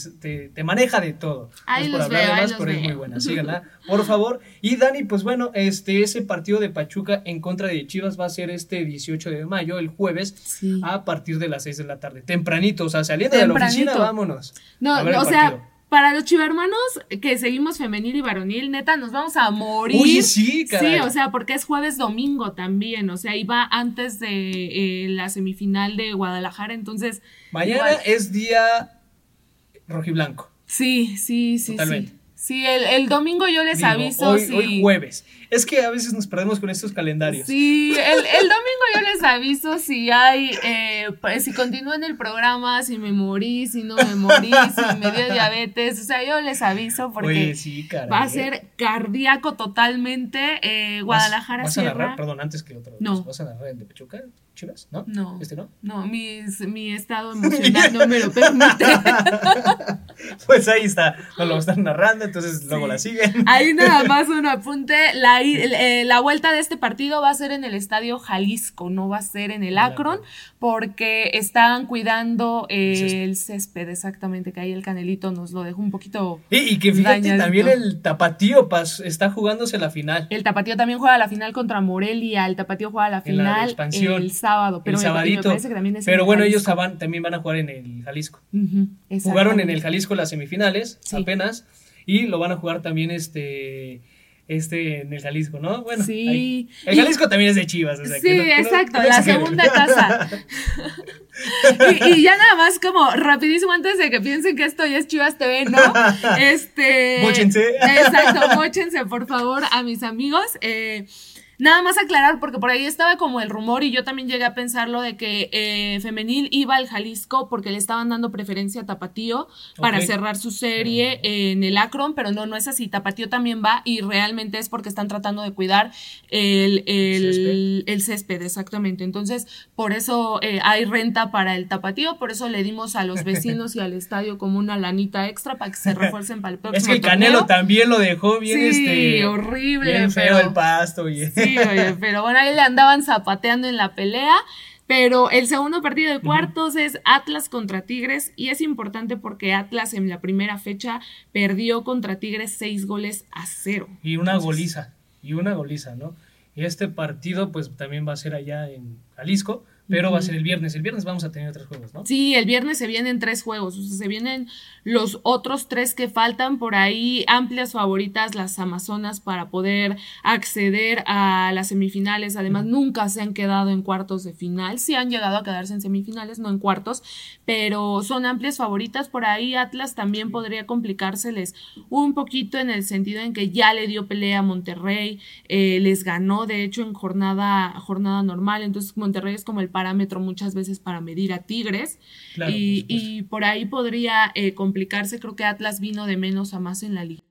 te, maneja de todo. Ahí los veo, pero es muy buena, [laughs] síganla, por favor. Y Dani, pues bueno, este, ese partido de Pachuca en contra de Chivas va a ser este 18 de mayo, el jueves, a partir de las 6 de la tarde, tempranito, o sea, saliendo de la oficina, vámonos. No, o sea para los chivermanos que seguimos femenil y varonil, neta, nos vamos a morir. Uy, sí, Sí, o sea, porque es jueves domingo también, o sea, iba antes de eh, la semifinal de Guadalajara, entonces. Mañana es día rojiblanco. Sí, sí, sí, Totalmente. sí. Sí, el, domingo yo les aviso. Hoy, hoy jueves. Es que a veces nos perdemos con estos calendarios. Sí, el, domingo yo les aviso si hay, eh, si continúo en el programa, si me morí, si no me morí, si me dio diabetes. O sea, yo les aviso porque va a ser cardíaco totalmente. Eh, Guadalajara ¿Vas, vas a narrar, perdón, antes que otro. No. ¿Vas a narrar el de Pachuca? Chivas, ¿no? No. ¿Este no? No, mi, mi estado [laughs] emocional no me lo permite. [laughs] pues ahí está, nos lo están narrando, entonces luego la siguen. Ahí nada más un apunte, la, eh, la vuelta de este partido va a ser en el Estadio Jalisco, no va a ser en el Akron, porque están cuidando el césped, exactamente, que ahí el Canelito nos lo dejó un poquito Y, que fíjate, también el Tapatío está jugándose la final. El Tapatío también juega la final contra Morelia, el Tapatío juega la final el sábado, pero el sabadito. pero bueno, ellos también van a jugar en el Jalisco. Jugaron en el Jalisco las semifinales, apenas, y lo van a jugar también este este en el Jalisco, ¿no? Bueno, sí. El Jalisco también es de Chivas. O sea, sí, exacto, la segunda casa. [laughs] y, ya nada más como rapidísimo antes de que piensen que esto ya es Chivas TV, ¿no? [laughs] Este. Móchense. Exacto, móchense por favor a mis amigos. Eh, Nada más aclarar, porque por ahí estaba como el rumor y yo también llegué a pensarlo de que eh, Femenil iba al Jalisco porque le estaban dando preferencia a Tapatío para cerrar su serie en el Akron, pero no, no es así. Tapatío también va y realmente es porque están tratando de cuidar el, el, césped. exactamente. Entonces, por eso eh, hay renta para el Tapatío, por eso le dimos a los vecinos y al [laughs] estadio como una lanita extra para que se refuercen para el próximo. Es que el Canelo también lo dejó bien, sí, este, horrible. Bien feo el pasto. Y... Sí, oye, pero bueno, ahí le andaban zapateando en la pelea. Pero el segundo partido de cuartos es Atlas contra Tigres y es importante porque Atlas en la primera fecha perdió contra Tigres seis goles a cero. Y una goliza, y una goliza, ¿no? Y este partido pues también va a ser allá en Jalisco pero va a ser el viernes. El viernes vamos a tener tres juegos, ¿no? Sí, el viernes se vienen tres juegos. O sea, se vienen los otros tres que faltan. Por ahí amplias favoritas las Amazonas para poder acceder a las semifinales. Además, nunca se han quedado en cuartos de final. Sí han llegado a quedarse en semifinales, no en cuartos, pero son amplias favoritas. Por ahí Atlas también podría complicárseles un poquito en el sentido en que ya le dio pelea a Monterrey, eh, les ganó de hecho en jornada, jornada normal. Entonces, Monterrey es como el parámetro muchas veces para medir a Tigres. y, y, por ahí podría eh, complicarse. Creo que Atlas vino de menos a más en la liga.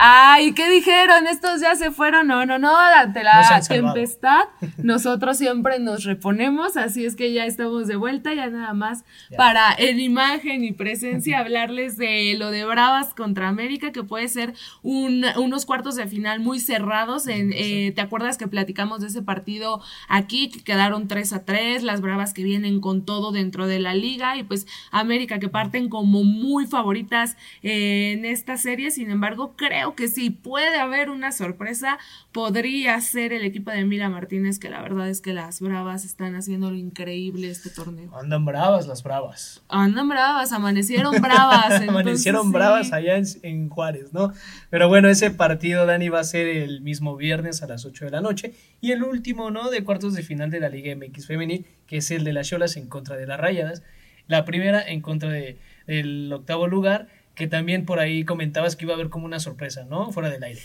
Ay, ¿qué dijeron? Estos ya se fueron. No, no, no, ante la tempestad, [laughs] nosotros siempre nos reponemos, así es que ya estamos de vuelta, ya nada más para en imagen y presencia [laughs] hablarles de lo de Bravas contra América, que puede ser unos cuartos de final muy cerrados. En, eh, ¿Te acuerdas que platicamos de ese partido aquí, que quedaron 3 a 3, las Bravas que vienen con todo dentro de la liga y pues América que parten como muy favoritas eh, en esta serie, sin embargo, creo que si puede haber una sorpresa, podría ser el equipo de Mira Martínez, que la verdad es que las Bravas están haciendo lo increíble este torneo. Andan bravas las Bravas. Andan bravas, amanecieron bravas. [laughs] amanecieron bravas allá en, Juárez, ¿no? Pero bueno, ese partido, Dani, va a ser el mismo viernes a las 8 de la noche. Y el último, ¿no? De cuartos de final de la Liga MX Femenil, que es el de las Cholas en contra de las Rayadas. La primera en contra de, del octavo lugar que también por ahí comentabas que iba a haber como una sorpresa, ¿no? Fuera del aire.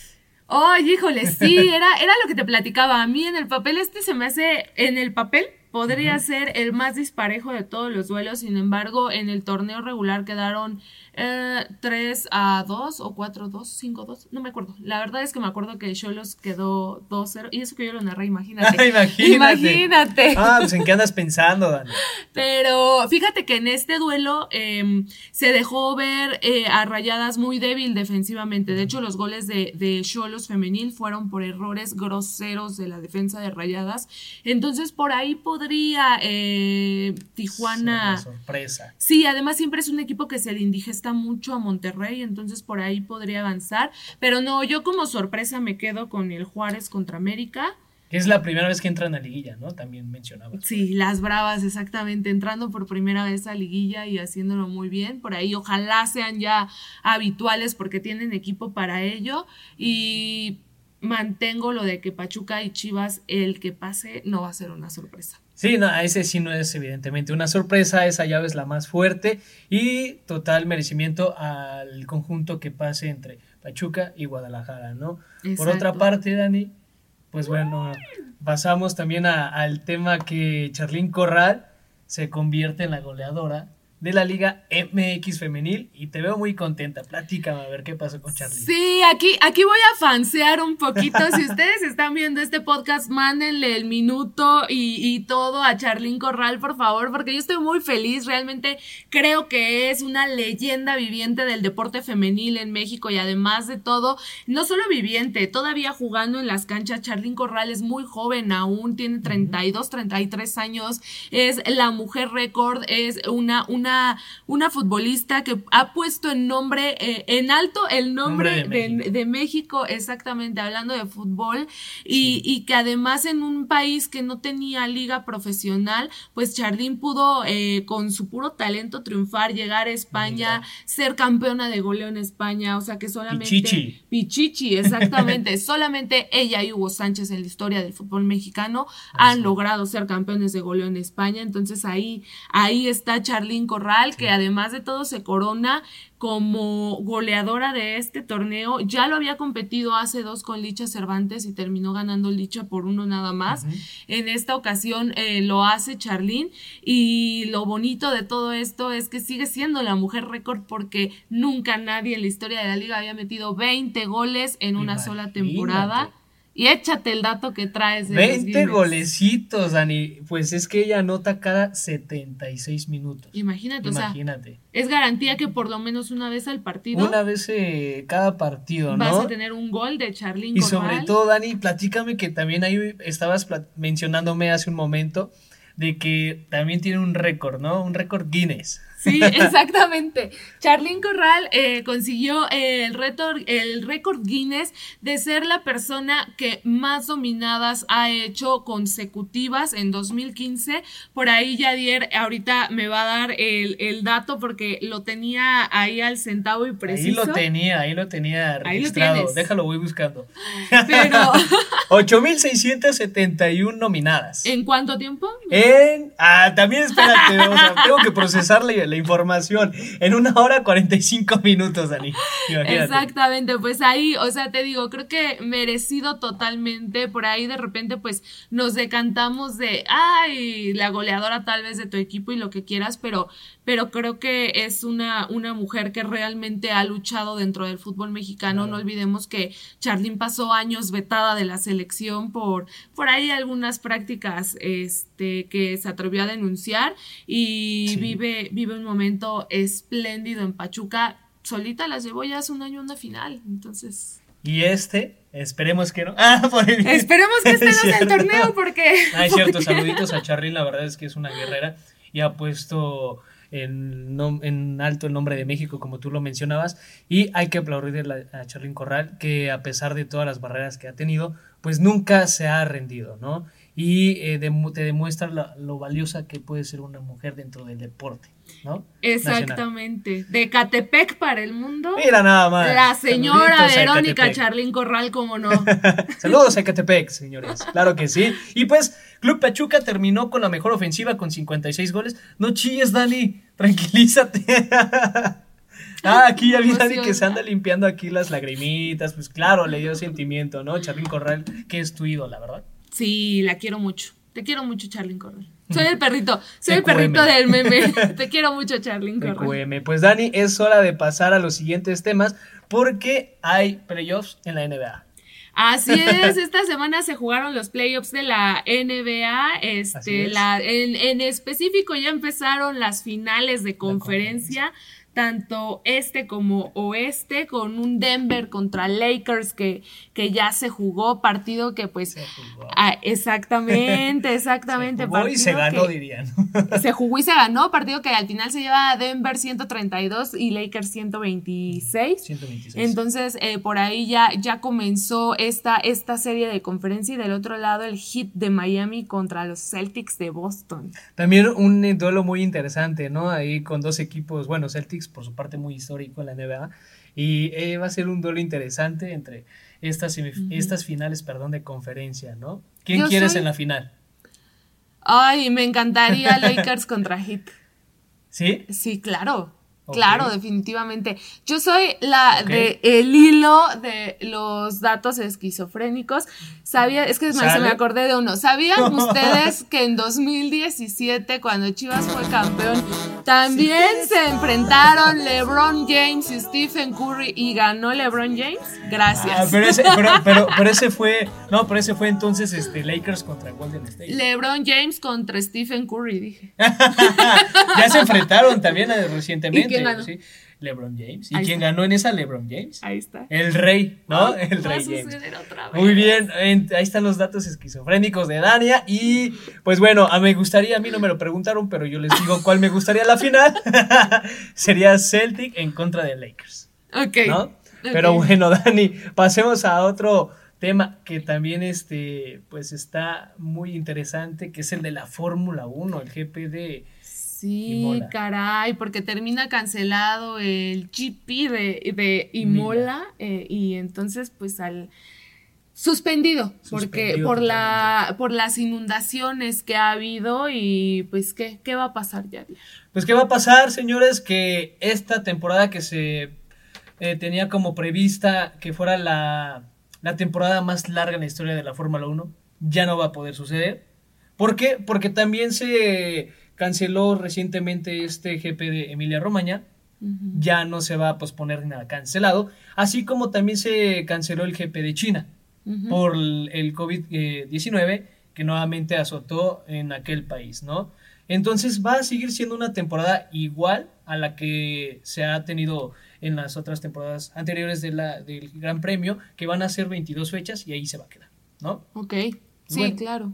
Ay, híjole, sí, [laughs] era, era lo que te platicaba. A mí en el papel este se me hace, en el papel podría ser el más disparejo de todos los duelos, sin embargo, en el torneo regular quedaron eh, 3 a 2 o 4 a 2, 5 a 2, no me acuerdo. La verdad es que me acuerdo que Cholos quedó 2-0 y eso que yo lo narré, imagínate. [laughs] imagínate. imagínate. Ah, pues en qué andas pensando, Dani. Pero fíjate que en este duelo eh, se dejó ver eh, a Rayadas muy débil defensivamente. De hecho, los goles de Cholos femenil fueron por errores groseros de la defensa de Rayadas. Entonces, por ahí podría eh, Tijuana. sorpresa. Sí, además siempre es un equipo que se le indigesta mucho a Monterrey, entonces por ahí podría avanzar. Pero no, yo como sorpresa me quedo con el Juárez contra América. Que es la primera vez que entran a liguilla, ¿no? También mencionaba. Sí, las bravas, exactamente, entrando por primera vez a liguilla y haciéndolo muy bien. Por ahí ojalá sean ya habituales porque tienen equipo para ello. Y mantengo lo de que Pachuca y Chivas, el que pase, no va a ser una sorpresa. Sí, no, ese sí no es evidentemente una sorpresa, esa llave es la más fuerte y total merecimiento al conjunto que pase entre Pachuca y Guadalajara, ¿no? Por otra parte, Dani, pues bueno, pasamos también al tema que Charlín Corral se convierte en la goleadora de la Liga MX Femenil y te veo muy contenta. Platícame a ver qué pasó con Charlie. Sí, aquí, aquí voy a fansear un poquito. si ustedes están viendo este podcast, mándenle el minuto y, todo a Charlín Corral, por favor, porque yo estoy muy feliz. Realmente creo que es una leyenda viviente del deporte femenil en México y además de todo, no solo viviente, todavía jugando en las canchas. Charlín Corral es muy joven aún, tiene 32, 33 años, es la mujer récord, es una, una una, futbolista que ha puesto en nombre, eh, en alto el nombre, de, México. exactamente, hablando de fútbol, y, que además en un país que no tenía liga profesional, pues Chardín pudo eh, con su puro talento triunfar, llegar a España, ser campeona de goleo en España, o sea que solamente... Pichichi. Pichichi, exactamente, [laughs] solamente ella y Hugo Sánchez en la historia del fútbol mexicano han logrado ser campeones de goleo en España, entonces ahí, ahí está Charlín Corral, que además de todo se corona como goleadora de este torneo. Ya lo había competido hace dos con Licha Cervantes y terminó ganando Licha por uno nada más. En esta ocasión eh, lo hace Charlene y lo bonito de todo esto es que sigue siendo la mujer récord porque nunca nadie en la historia de la liga había metido 20 goles en una sola temporada. Y échate el dato que traes. De 20 golecitos, Dani. Pues es que ella anota cada 76 minutos. Imagínate, Imagínate. O sea, es garantía que por lo menos una vez al partido. Una vez eh, cada partido, ¿no? Vas a tener un gol de Charlene Y sobre todo, Dani, platícame que también ahí estabas mencionándome hace un momento de que también tiene un récord, ¿no? Un récord Guinness. Sí, [laughs] exactamente. Charlene Corral eh, consiguió el, el récord Guinness de ser la persona que más dominadas ha hecho consecutivas en 2015. Por ahí Yadier ahorita me va a dar el, dato porque lo tenía ahí al centavo y preciso. Ahí lo tenía, ahí lo tenía registrado. Ahí lo Déjalo, voy buscando. Pero [laughs] 8671 nominadas. ¿En cuánto tiempo? En ah, también espérate, o sea, tengo que procesarle información en una hora 45 minutos, Dani. Exactamente, pues ahí, o sea, te digo, creo que merecido totalmente. Por ahí de repente, pues nos decantamos de, ay, la goleadora tal vez de tu equipo y lo que quieras, pero, pero creo que es una, una mujer que realmente ha luchado dentro del fútbol mexicano. No olvidemos que Charlene pasó años vetada de la selección por, por ahí algunas prácticas este, que se atrevió a denunciar y vive, vive un momento espléndido en Pachuca. Solita las llevó ya hace un año una final, entonces... Y este, esperemos que no. [laughs] Ah, esperemos que este [laughs] no el torneo porque... Ah, es cierto, [laughs] saluditos a Charlene, la verdad es que es una guerrera y ha puesto en, en, alto el nombre de México, como tú lo mencionabas, y hay que aplaudir a Charlene Corral, que a pesar de todas las barreras que ha tenido, pues nunca se ha rendido, ¿no? Y eh, te demuestra lo valiosa que puede ser una mujer dentro del deporte. ¿no? Exactamente. De Catepec para el mundo. Mira nada más. La señora Verónica Charlín Corral, como no. [laughs] Saludos a Catepec, señores. Claro que sí. Y pues, Club Pachuca terminó con la mejor ofensiva con 56 goles. No chilles, Dani. Tranquilízate. [laughs] Ah, aquí ya vi Dani que se anda limpiando aquí las lagrimitas. Pues claro, le dio sentimiento, ¿no? Charlín Corral, que es tu ídola, ¿verdad? Sí, la quiero mucho. Te quiero mucho, Charlín Corral. Soy el perrito, soy el perrito del meme. [laughs] Te quiero mucho, Charlyn Pues Dani, es hora de pasar a los siguientes temas porque hay playoffs en la NBA. Así [laughs] es, esta semana se jugaron los playoffs de la NBA. Este, la, en, en, específico ya empezaron las finales de conferencia tanto este como oeste, con un Denver contra Lakers que, que ya se jugó, partido que pues... Ah, exactamente, [laughs] exactamente. se jugó y se ganó, dirían. [laughs] Se jugó y se ganó, partido que al final se lleva a Denver 132 y Lakers 126. 126. Entonces, eh, por ahí ya, ya comenzó esta, esta serie de conferencia y del otro lado el hit de Miami contra los Celtics de Boston. También un duelo muy interesante, ¿no? Ahí con dos equipos, bueno, Celtics por su parte muy histórico en la NBA. Y eh, va a ser un duelo interesante entre estas, estas finales perdón, de conferencia, ¿no? ¿Quién quieres en la final? Ay, me encantaría [laughs] Lakers contra Heat. ¿Sí? Sí, claro. Claro, definitivamente. Yo soy la de el hilo de los datos esquizofrénicos. Sabía, es que se me acordé de uno. ¿Sabían [laughs] ustedes que en 2017, cuando Chivas fue campeón, también se enfrentaron LeBron James y Stephen Curry y ganó LeBron James? Gracias. Ah, pero, ese, [laughs] pero, ese fue, no, pero ese fue entonces este, Lakers contra Golden State. LeBron James contra Stephen Curry, dije. [laughs] ya se enfrentaron también eh, recientemente. LeBron James. ¿Y quién ganó en esa? LeBron James. Ahí está. El rey, ¿no? el rey James. Muy bien, ahí están los datos esquizofrénicos de Dania. Y pues bueno, a me gustaría, a mí no me lo preguntaron, pero yo les digo cuál me gustaría la final. [laughs] Sería Celtic en contra de Lakers. Ok. ¿No? Pero bueno, Dani, pasemos a otro tema que también este, pues está muy interesante, que es el de la Fórmula 1, el GP de Sí, caray, porque termina cancelado el GP de, de Imola eh, y entonces pues al Suspendido, porque por la por las inundaciones que ha habido y pues qué qué va a pasar ya. Pues qué va a pasar, señores, que esta temporada que se eh, tenía como prevista que fuera la, la temporada más larga en la historia de la Fórmula 1 ya no va a poder suceder. ¿Por qué? Porque también se canceló recientemente este GP de Emilia Romagna. Ya no se va a posponer ni nada cancelado. Así como también se canceló el GP de China por el COVID-19 que nuevamente azotó en aquel país, ¿no? Entonces va a seguir siendo una temporada igual a la que se ha tenido en las otras temporadas anteriores de la, del Gran Premio, que van a ser 22 fechas y ahí se va a quedar, ¿no? Ok, sí, claro.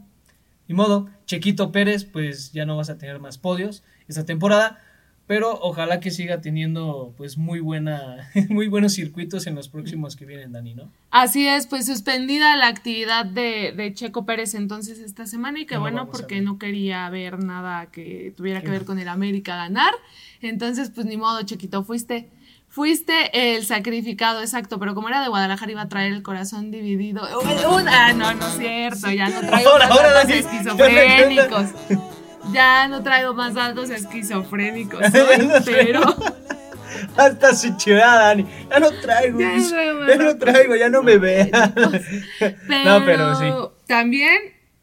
Ni modo, Chequito Pérez, pues ya no vas a tener más podios esta temporada, pero ojalá que siga teniendo pues muy buena, [laughs] muy buenos circuitos en los próximos que vienen, Dani, ¿no? Así es, pues suspendida la actividad de, Checo Pérez entonces esta semana y que bueno, porque no quería ver nada que tuviera que ver con el América ganar. Entonces, pues ni modo, Chequito, fuiste Fuiste el sacrificado, exacto, pero como era de Guadalajara iba a traer el corazón dividido. ah, no, no es cierto, ya no traigo más datos esquizofrénicos. Ya no traigo más datos esquizofrénicos, [laughs] pero... Hasta su chivada, Dani. Ya no traigo. Ya, no traigo, ya no me vean. [laughs] no, pero sí. También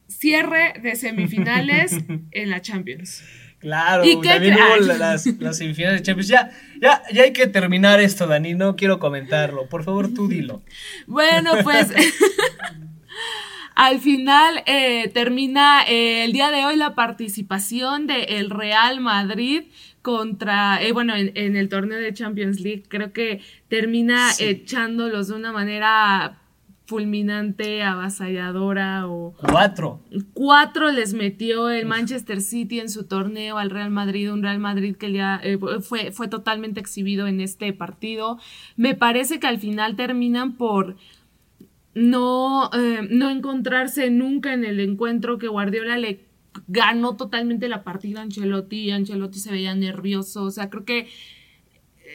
cierre de semifinales en la Champions. Claro, también hubo las, las semifinales de Champions. Ya, ya, ya hay que terminar esto, Dani. No quiero comentarlo. Por favor, tú dilo. [laughs] Bueno, pues. [laughs] Al final eh, termina eh, el día de hoy la participación del Real Madrid contra, eh, bueno, en, el torneo de Champions League. Creo que termina echándolos de una manera fulminante, avasalladora o... Cuatro. Cuatro les metió el Manchester City en su torneo al Real Madrid, un Real Madrid que ya eh, fue, fue totalmente exhibido en este partido. Me parece que al final terminan por no, eh, no encontrarse nunca en el encuentro que Guardiola le ganó totalmente la partida a Ancelotti, Ancelotti se veía nervioso, o sea, creo que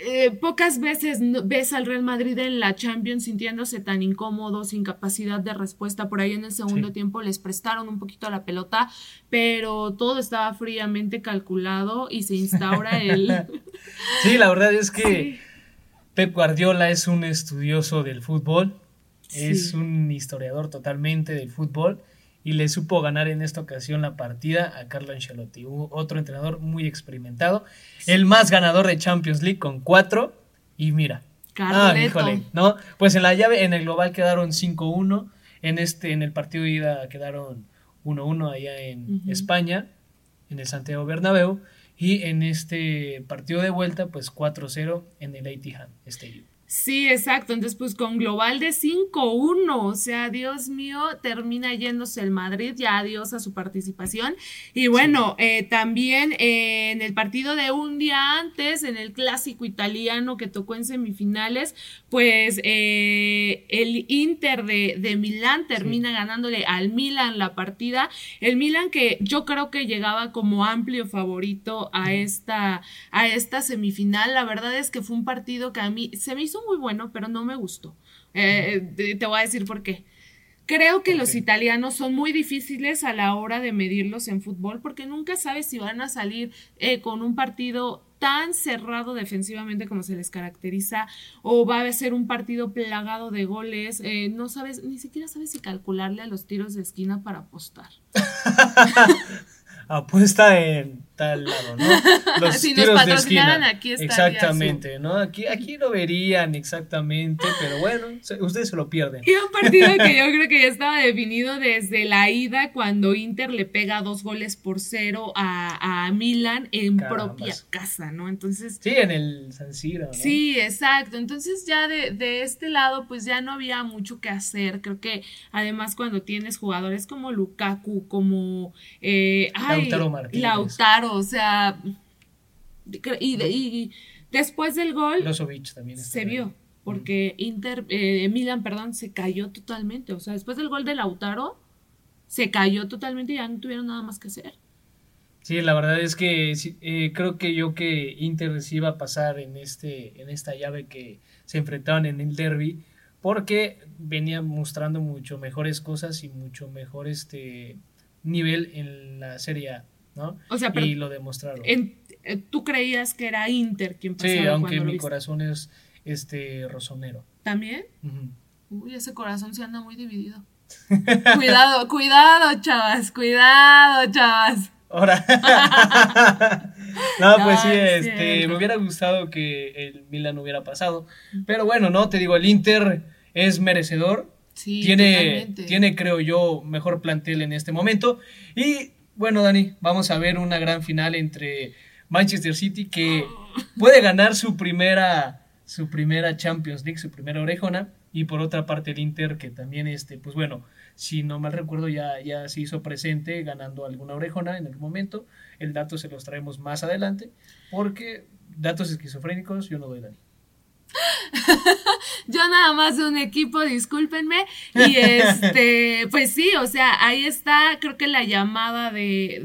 eh, pocas veces ves al Real Madrid en la Champions sintiéndose tan incómodo, sin capacidad de respuesta. Por ahí en el segundo tiempo les prestaron un poquito la pelota, pero todo estaba fríamente calculado y se instaura el... [laughs] sí, la verdad es que Pep Guardiola es un estudioso del fútbol, es un historiador totalmente del fútbol y le supo ganar en esta ocasión la partida a Carlo Ancelotti, otro entrenador muy experimentado, el más ganador de Champions League con cuatro y mira. Ah, híjole, ¿no? Pues en la llave, en el global quedaron 5-1, en este, en el partido de ida quedaron 1-1 allá en España, en el Santiago Bernabéu, y en este partido de vuelta, pues 4-0 en el Etihad Stadium. Sí, exacto. Entonces, pues con global de 5-1, o sea, Dios mío, termina yéndose el Madrid, ya adiós a su participación. Y bueno, eh, también eh, en el partido de un día antes, en el clásico italiano que tocó en semifinales, pues eh, el Inter de, de Milán termina ganándole al Milan la partida. El Milan que yo creo que llegaba como amplio favorito a esta, a esta semifinal. La verdad es que fue un partido que a mí se me hizo muy bueno, pero no me gustó. Eh, te, voy a decir por qué. Creo que los italianos son muy difíciles a la hora de medirlos en fútbol porque nunca sabes si van a salir eh, con un partido tan cerrado defensivamente como se les caracteriza o va a ser un partido plagado de goles. Eh, no sabes, ni siquiera sabes si calcularle a los tiros de esquina para apostar. [laughs] Apuesta en tal lado, ¿no? [laughs] Los si tiros nos patrocinaran aquí Exactamente, ¿no? Aquí, aquí lo verían exactamente, pero bueno, ustedes se lo pierden. Y un partido que [laughs] yo creo que ya estaba definido desde la ida cuando Inter le pega dos goles por cero a, a Milan en propia casa, ¿no? Entonces... Sí, en el San Siro, ¿no? Sí, exacto. Entonces ya de, de este lado pues ya no había mucho que hacer. Creo que además cuando tienes jugadores como Lukaku, como... Eh, Lautaro Martínez. Lautaro o sea, y, después del gol también se vio, porque Inter, eh, Milan, perdón, se cayó totalmente, o sea, después del gol de Lautaro, se cayó totalmente y ya no tuvieron nada más que hacer. Sí, la verdad es que eh, creo que yo que Inter sí iba a pasar en, este, en esta llave que se enfrentaban en el derby, porque venía mostrando mucho mejores cosas y mucho mejor este nivel en la Serie A, ¿no? O sea, y lo demostraron. Eh, ¿Tú creías que era Inter quien pasaba? Sí, aunque mi corazón es este rosonero. ¿También? Uy, ese corazón se anda muy dividido. [laughs] cuidado, cuidado, chavas, cuidado, chavas. Ahora. [laughs] no, pues sí, este, me hubiera gustado que el Milan hubiera pasado. Pero bueno, no, te digo, el Inter es merecedor. Sí, tiene, tiene, creo yo, mejor plantel en este momento. Y bueno, Dani, vamos a ver una gran final entre Manchester City que puede ganar su primera, su primera Champions League, su primera orejona. Y por otra parte el Inter que también, este, pues bueno, si no mal recuerdo ya, ya se hizo presente ganando alguna orejona en el momento. El dato se los traemos más adelante porque datos esquizofrénicos yo no doy, Dani. [laughs] Yo nada más de un equipo, discúlpenme. Y este, [laughs] pues sí, o sea, ahí está, creo que la llamada de,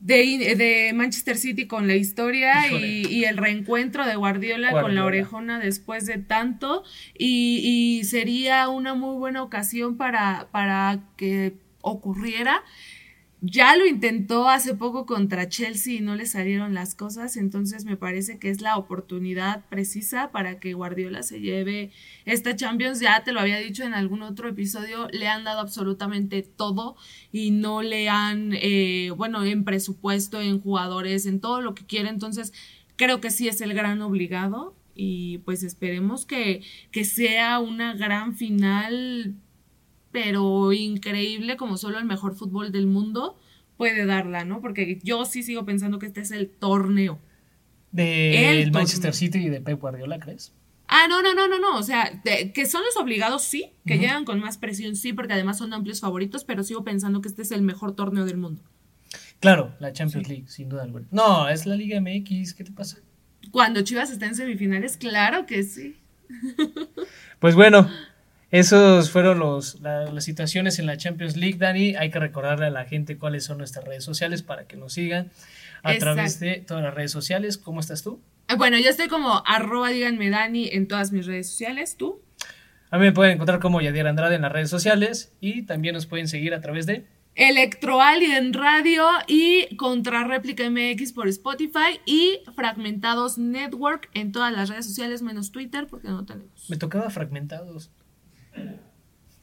de, de, Manchester City con la historia y, el reencuentro de Guardiola, con la orejona después de tanto. Y, y, sería una muy buena ocasión para, para que ocurriera. Ya lo intentó hace poco contra Chelsea y no le salieron las cosas, entonces me parece que es la oportunidad precisa para que Guardiola se lleve esta Champions. Ya te lo había dicho en algún otro episodio, le han dado absolutamente todo y no le han, eh, bueno, en presupuesto, en jugadores, en todo lo que quiere, entonces creo que sí es el gran obligado y pues esperemos que, que sea una gran final pero increíble como solo el mejor fútbol del mundo puede darla, ¿no? Porque yo sí sigo pensando que este es el torneo. Del Manchester City y de Pep Guardiola, ¿crees? Ah, no, no, no, no, no. O sea, que son los obligados, sí, que llegan con más presión, sí, porque además son amplios favoritos, pero sigo pensando que este es el mejor torneo del mundo. Claro, la Champions League, sin duda alguna. No, es la Liga MX, ¿qué te pasa? Cuando Chivas está en semifinales, claro que sí. Pues bueno, esos fueron los, las situaciones en la Champions League, Dani. Hay que recordarle a la gente cuáles son nuestras redes sociales para que nos sigan a través de todas las redes sociales. ¿Cómo estás tú? Ah, bueno, yo estoy como arroba díganme Dani en todas mis redes sociales. ¿Tú? A mí me pueden encontrar como Yadier Andrade en las redes sociales y también nos pueden seguir a través de en Radio y Contrarréplica MX por Spotify y Fragmentados Network en todas las redes sociales menos Twitter porque no tenemos. Me tocaba Fragmentados.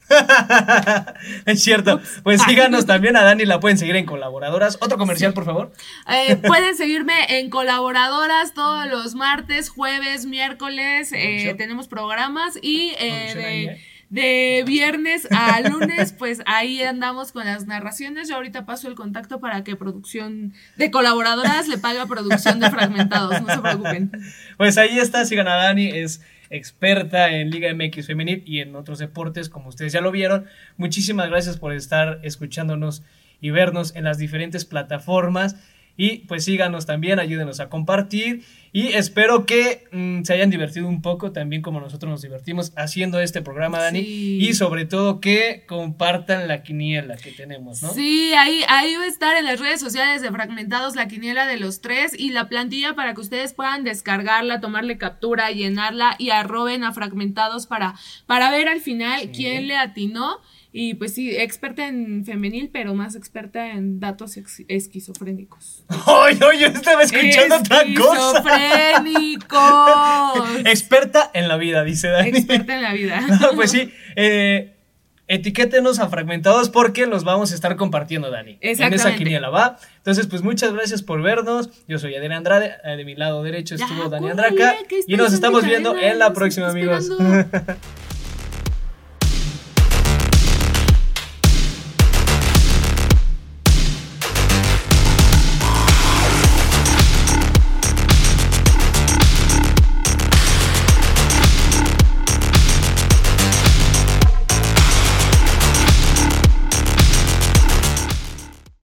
[laughs] es cierto. Pues síganos también a Dani, la pueden seguir en colaboradoras. Otro comercial, por favor. Eh, [laughs] pueden seguirme en colaboradoras todos los martes, jueves, miércoles. Eh, tenemos programas y eh, de, viernes a lunes, pues ahí andamos con las narraciones. Yo ahorita paso el contacto para que producción de colaboradoras le pague a producción de fragmentados. No se preocupen. [laughs] Pues ahí está, sigan a Dani. Es experta en Liga MX Femenil y en otros deportes, como ustedes ya lo vieron. Muchísimas gracias por estar escuchándonos y vernos en las diferentes plataformas. Y pues síganos también, ayúdenos a compartir. Y espero que mm, se hayan divertido un poco, también como nosotros nos divertimos haciendo este programa, Dani. Y sobre todo que compartan la quiniela que tenemos, ¿no? Sí, ahí, ahí va a estar en las redes sociales de Fragmentados la quiniela de los tres y la plantilla para que ustedes puedan descargarla, tomarle captura, llenarla y arroben a Fragmentados para, para ver al final quién le atinó. Y pues sí, experta en femenil, pero más experta en datos esquizofrénicos. [laughs] ¡Ay, ay! Yo estaba escuchando otra cosa. ¡Esquizofrénicos! [laughs] experta en la vida, dice Dani. Experta en la vida. [laughs] pues sí. Eh, etiquétenos a fragmentados porque los vamos a estar compartiendo, Dani. En esa quiniela, ¿va? Entonces, pues muchas gracias por vernos. Yo soy Adrián Andrade. Eh, de mi lado derecho estuvo Dani Andraca. Y nos estamos viendo en la próxima, amigos.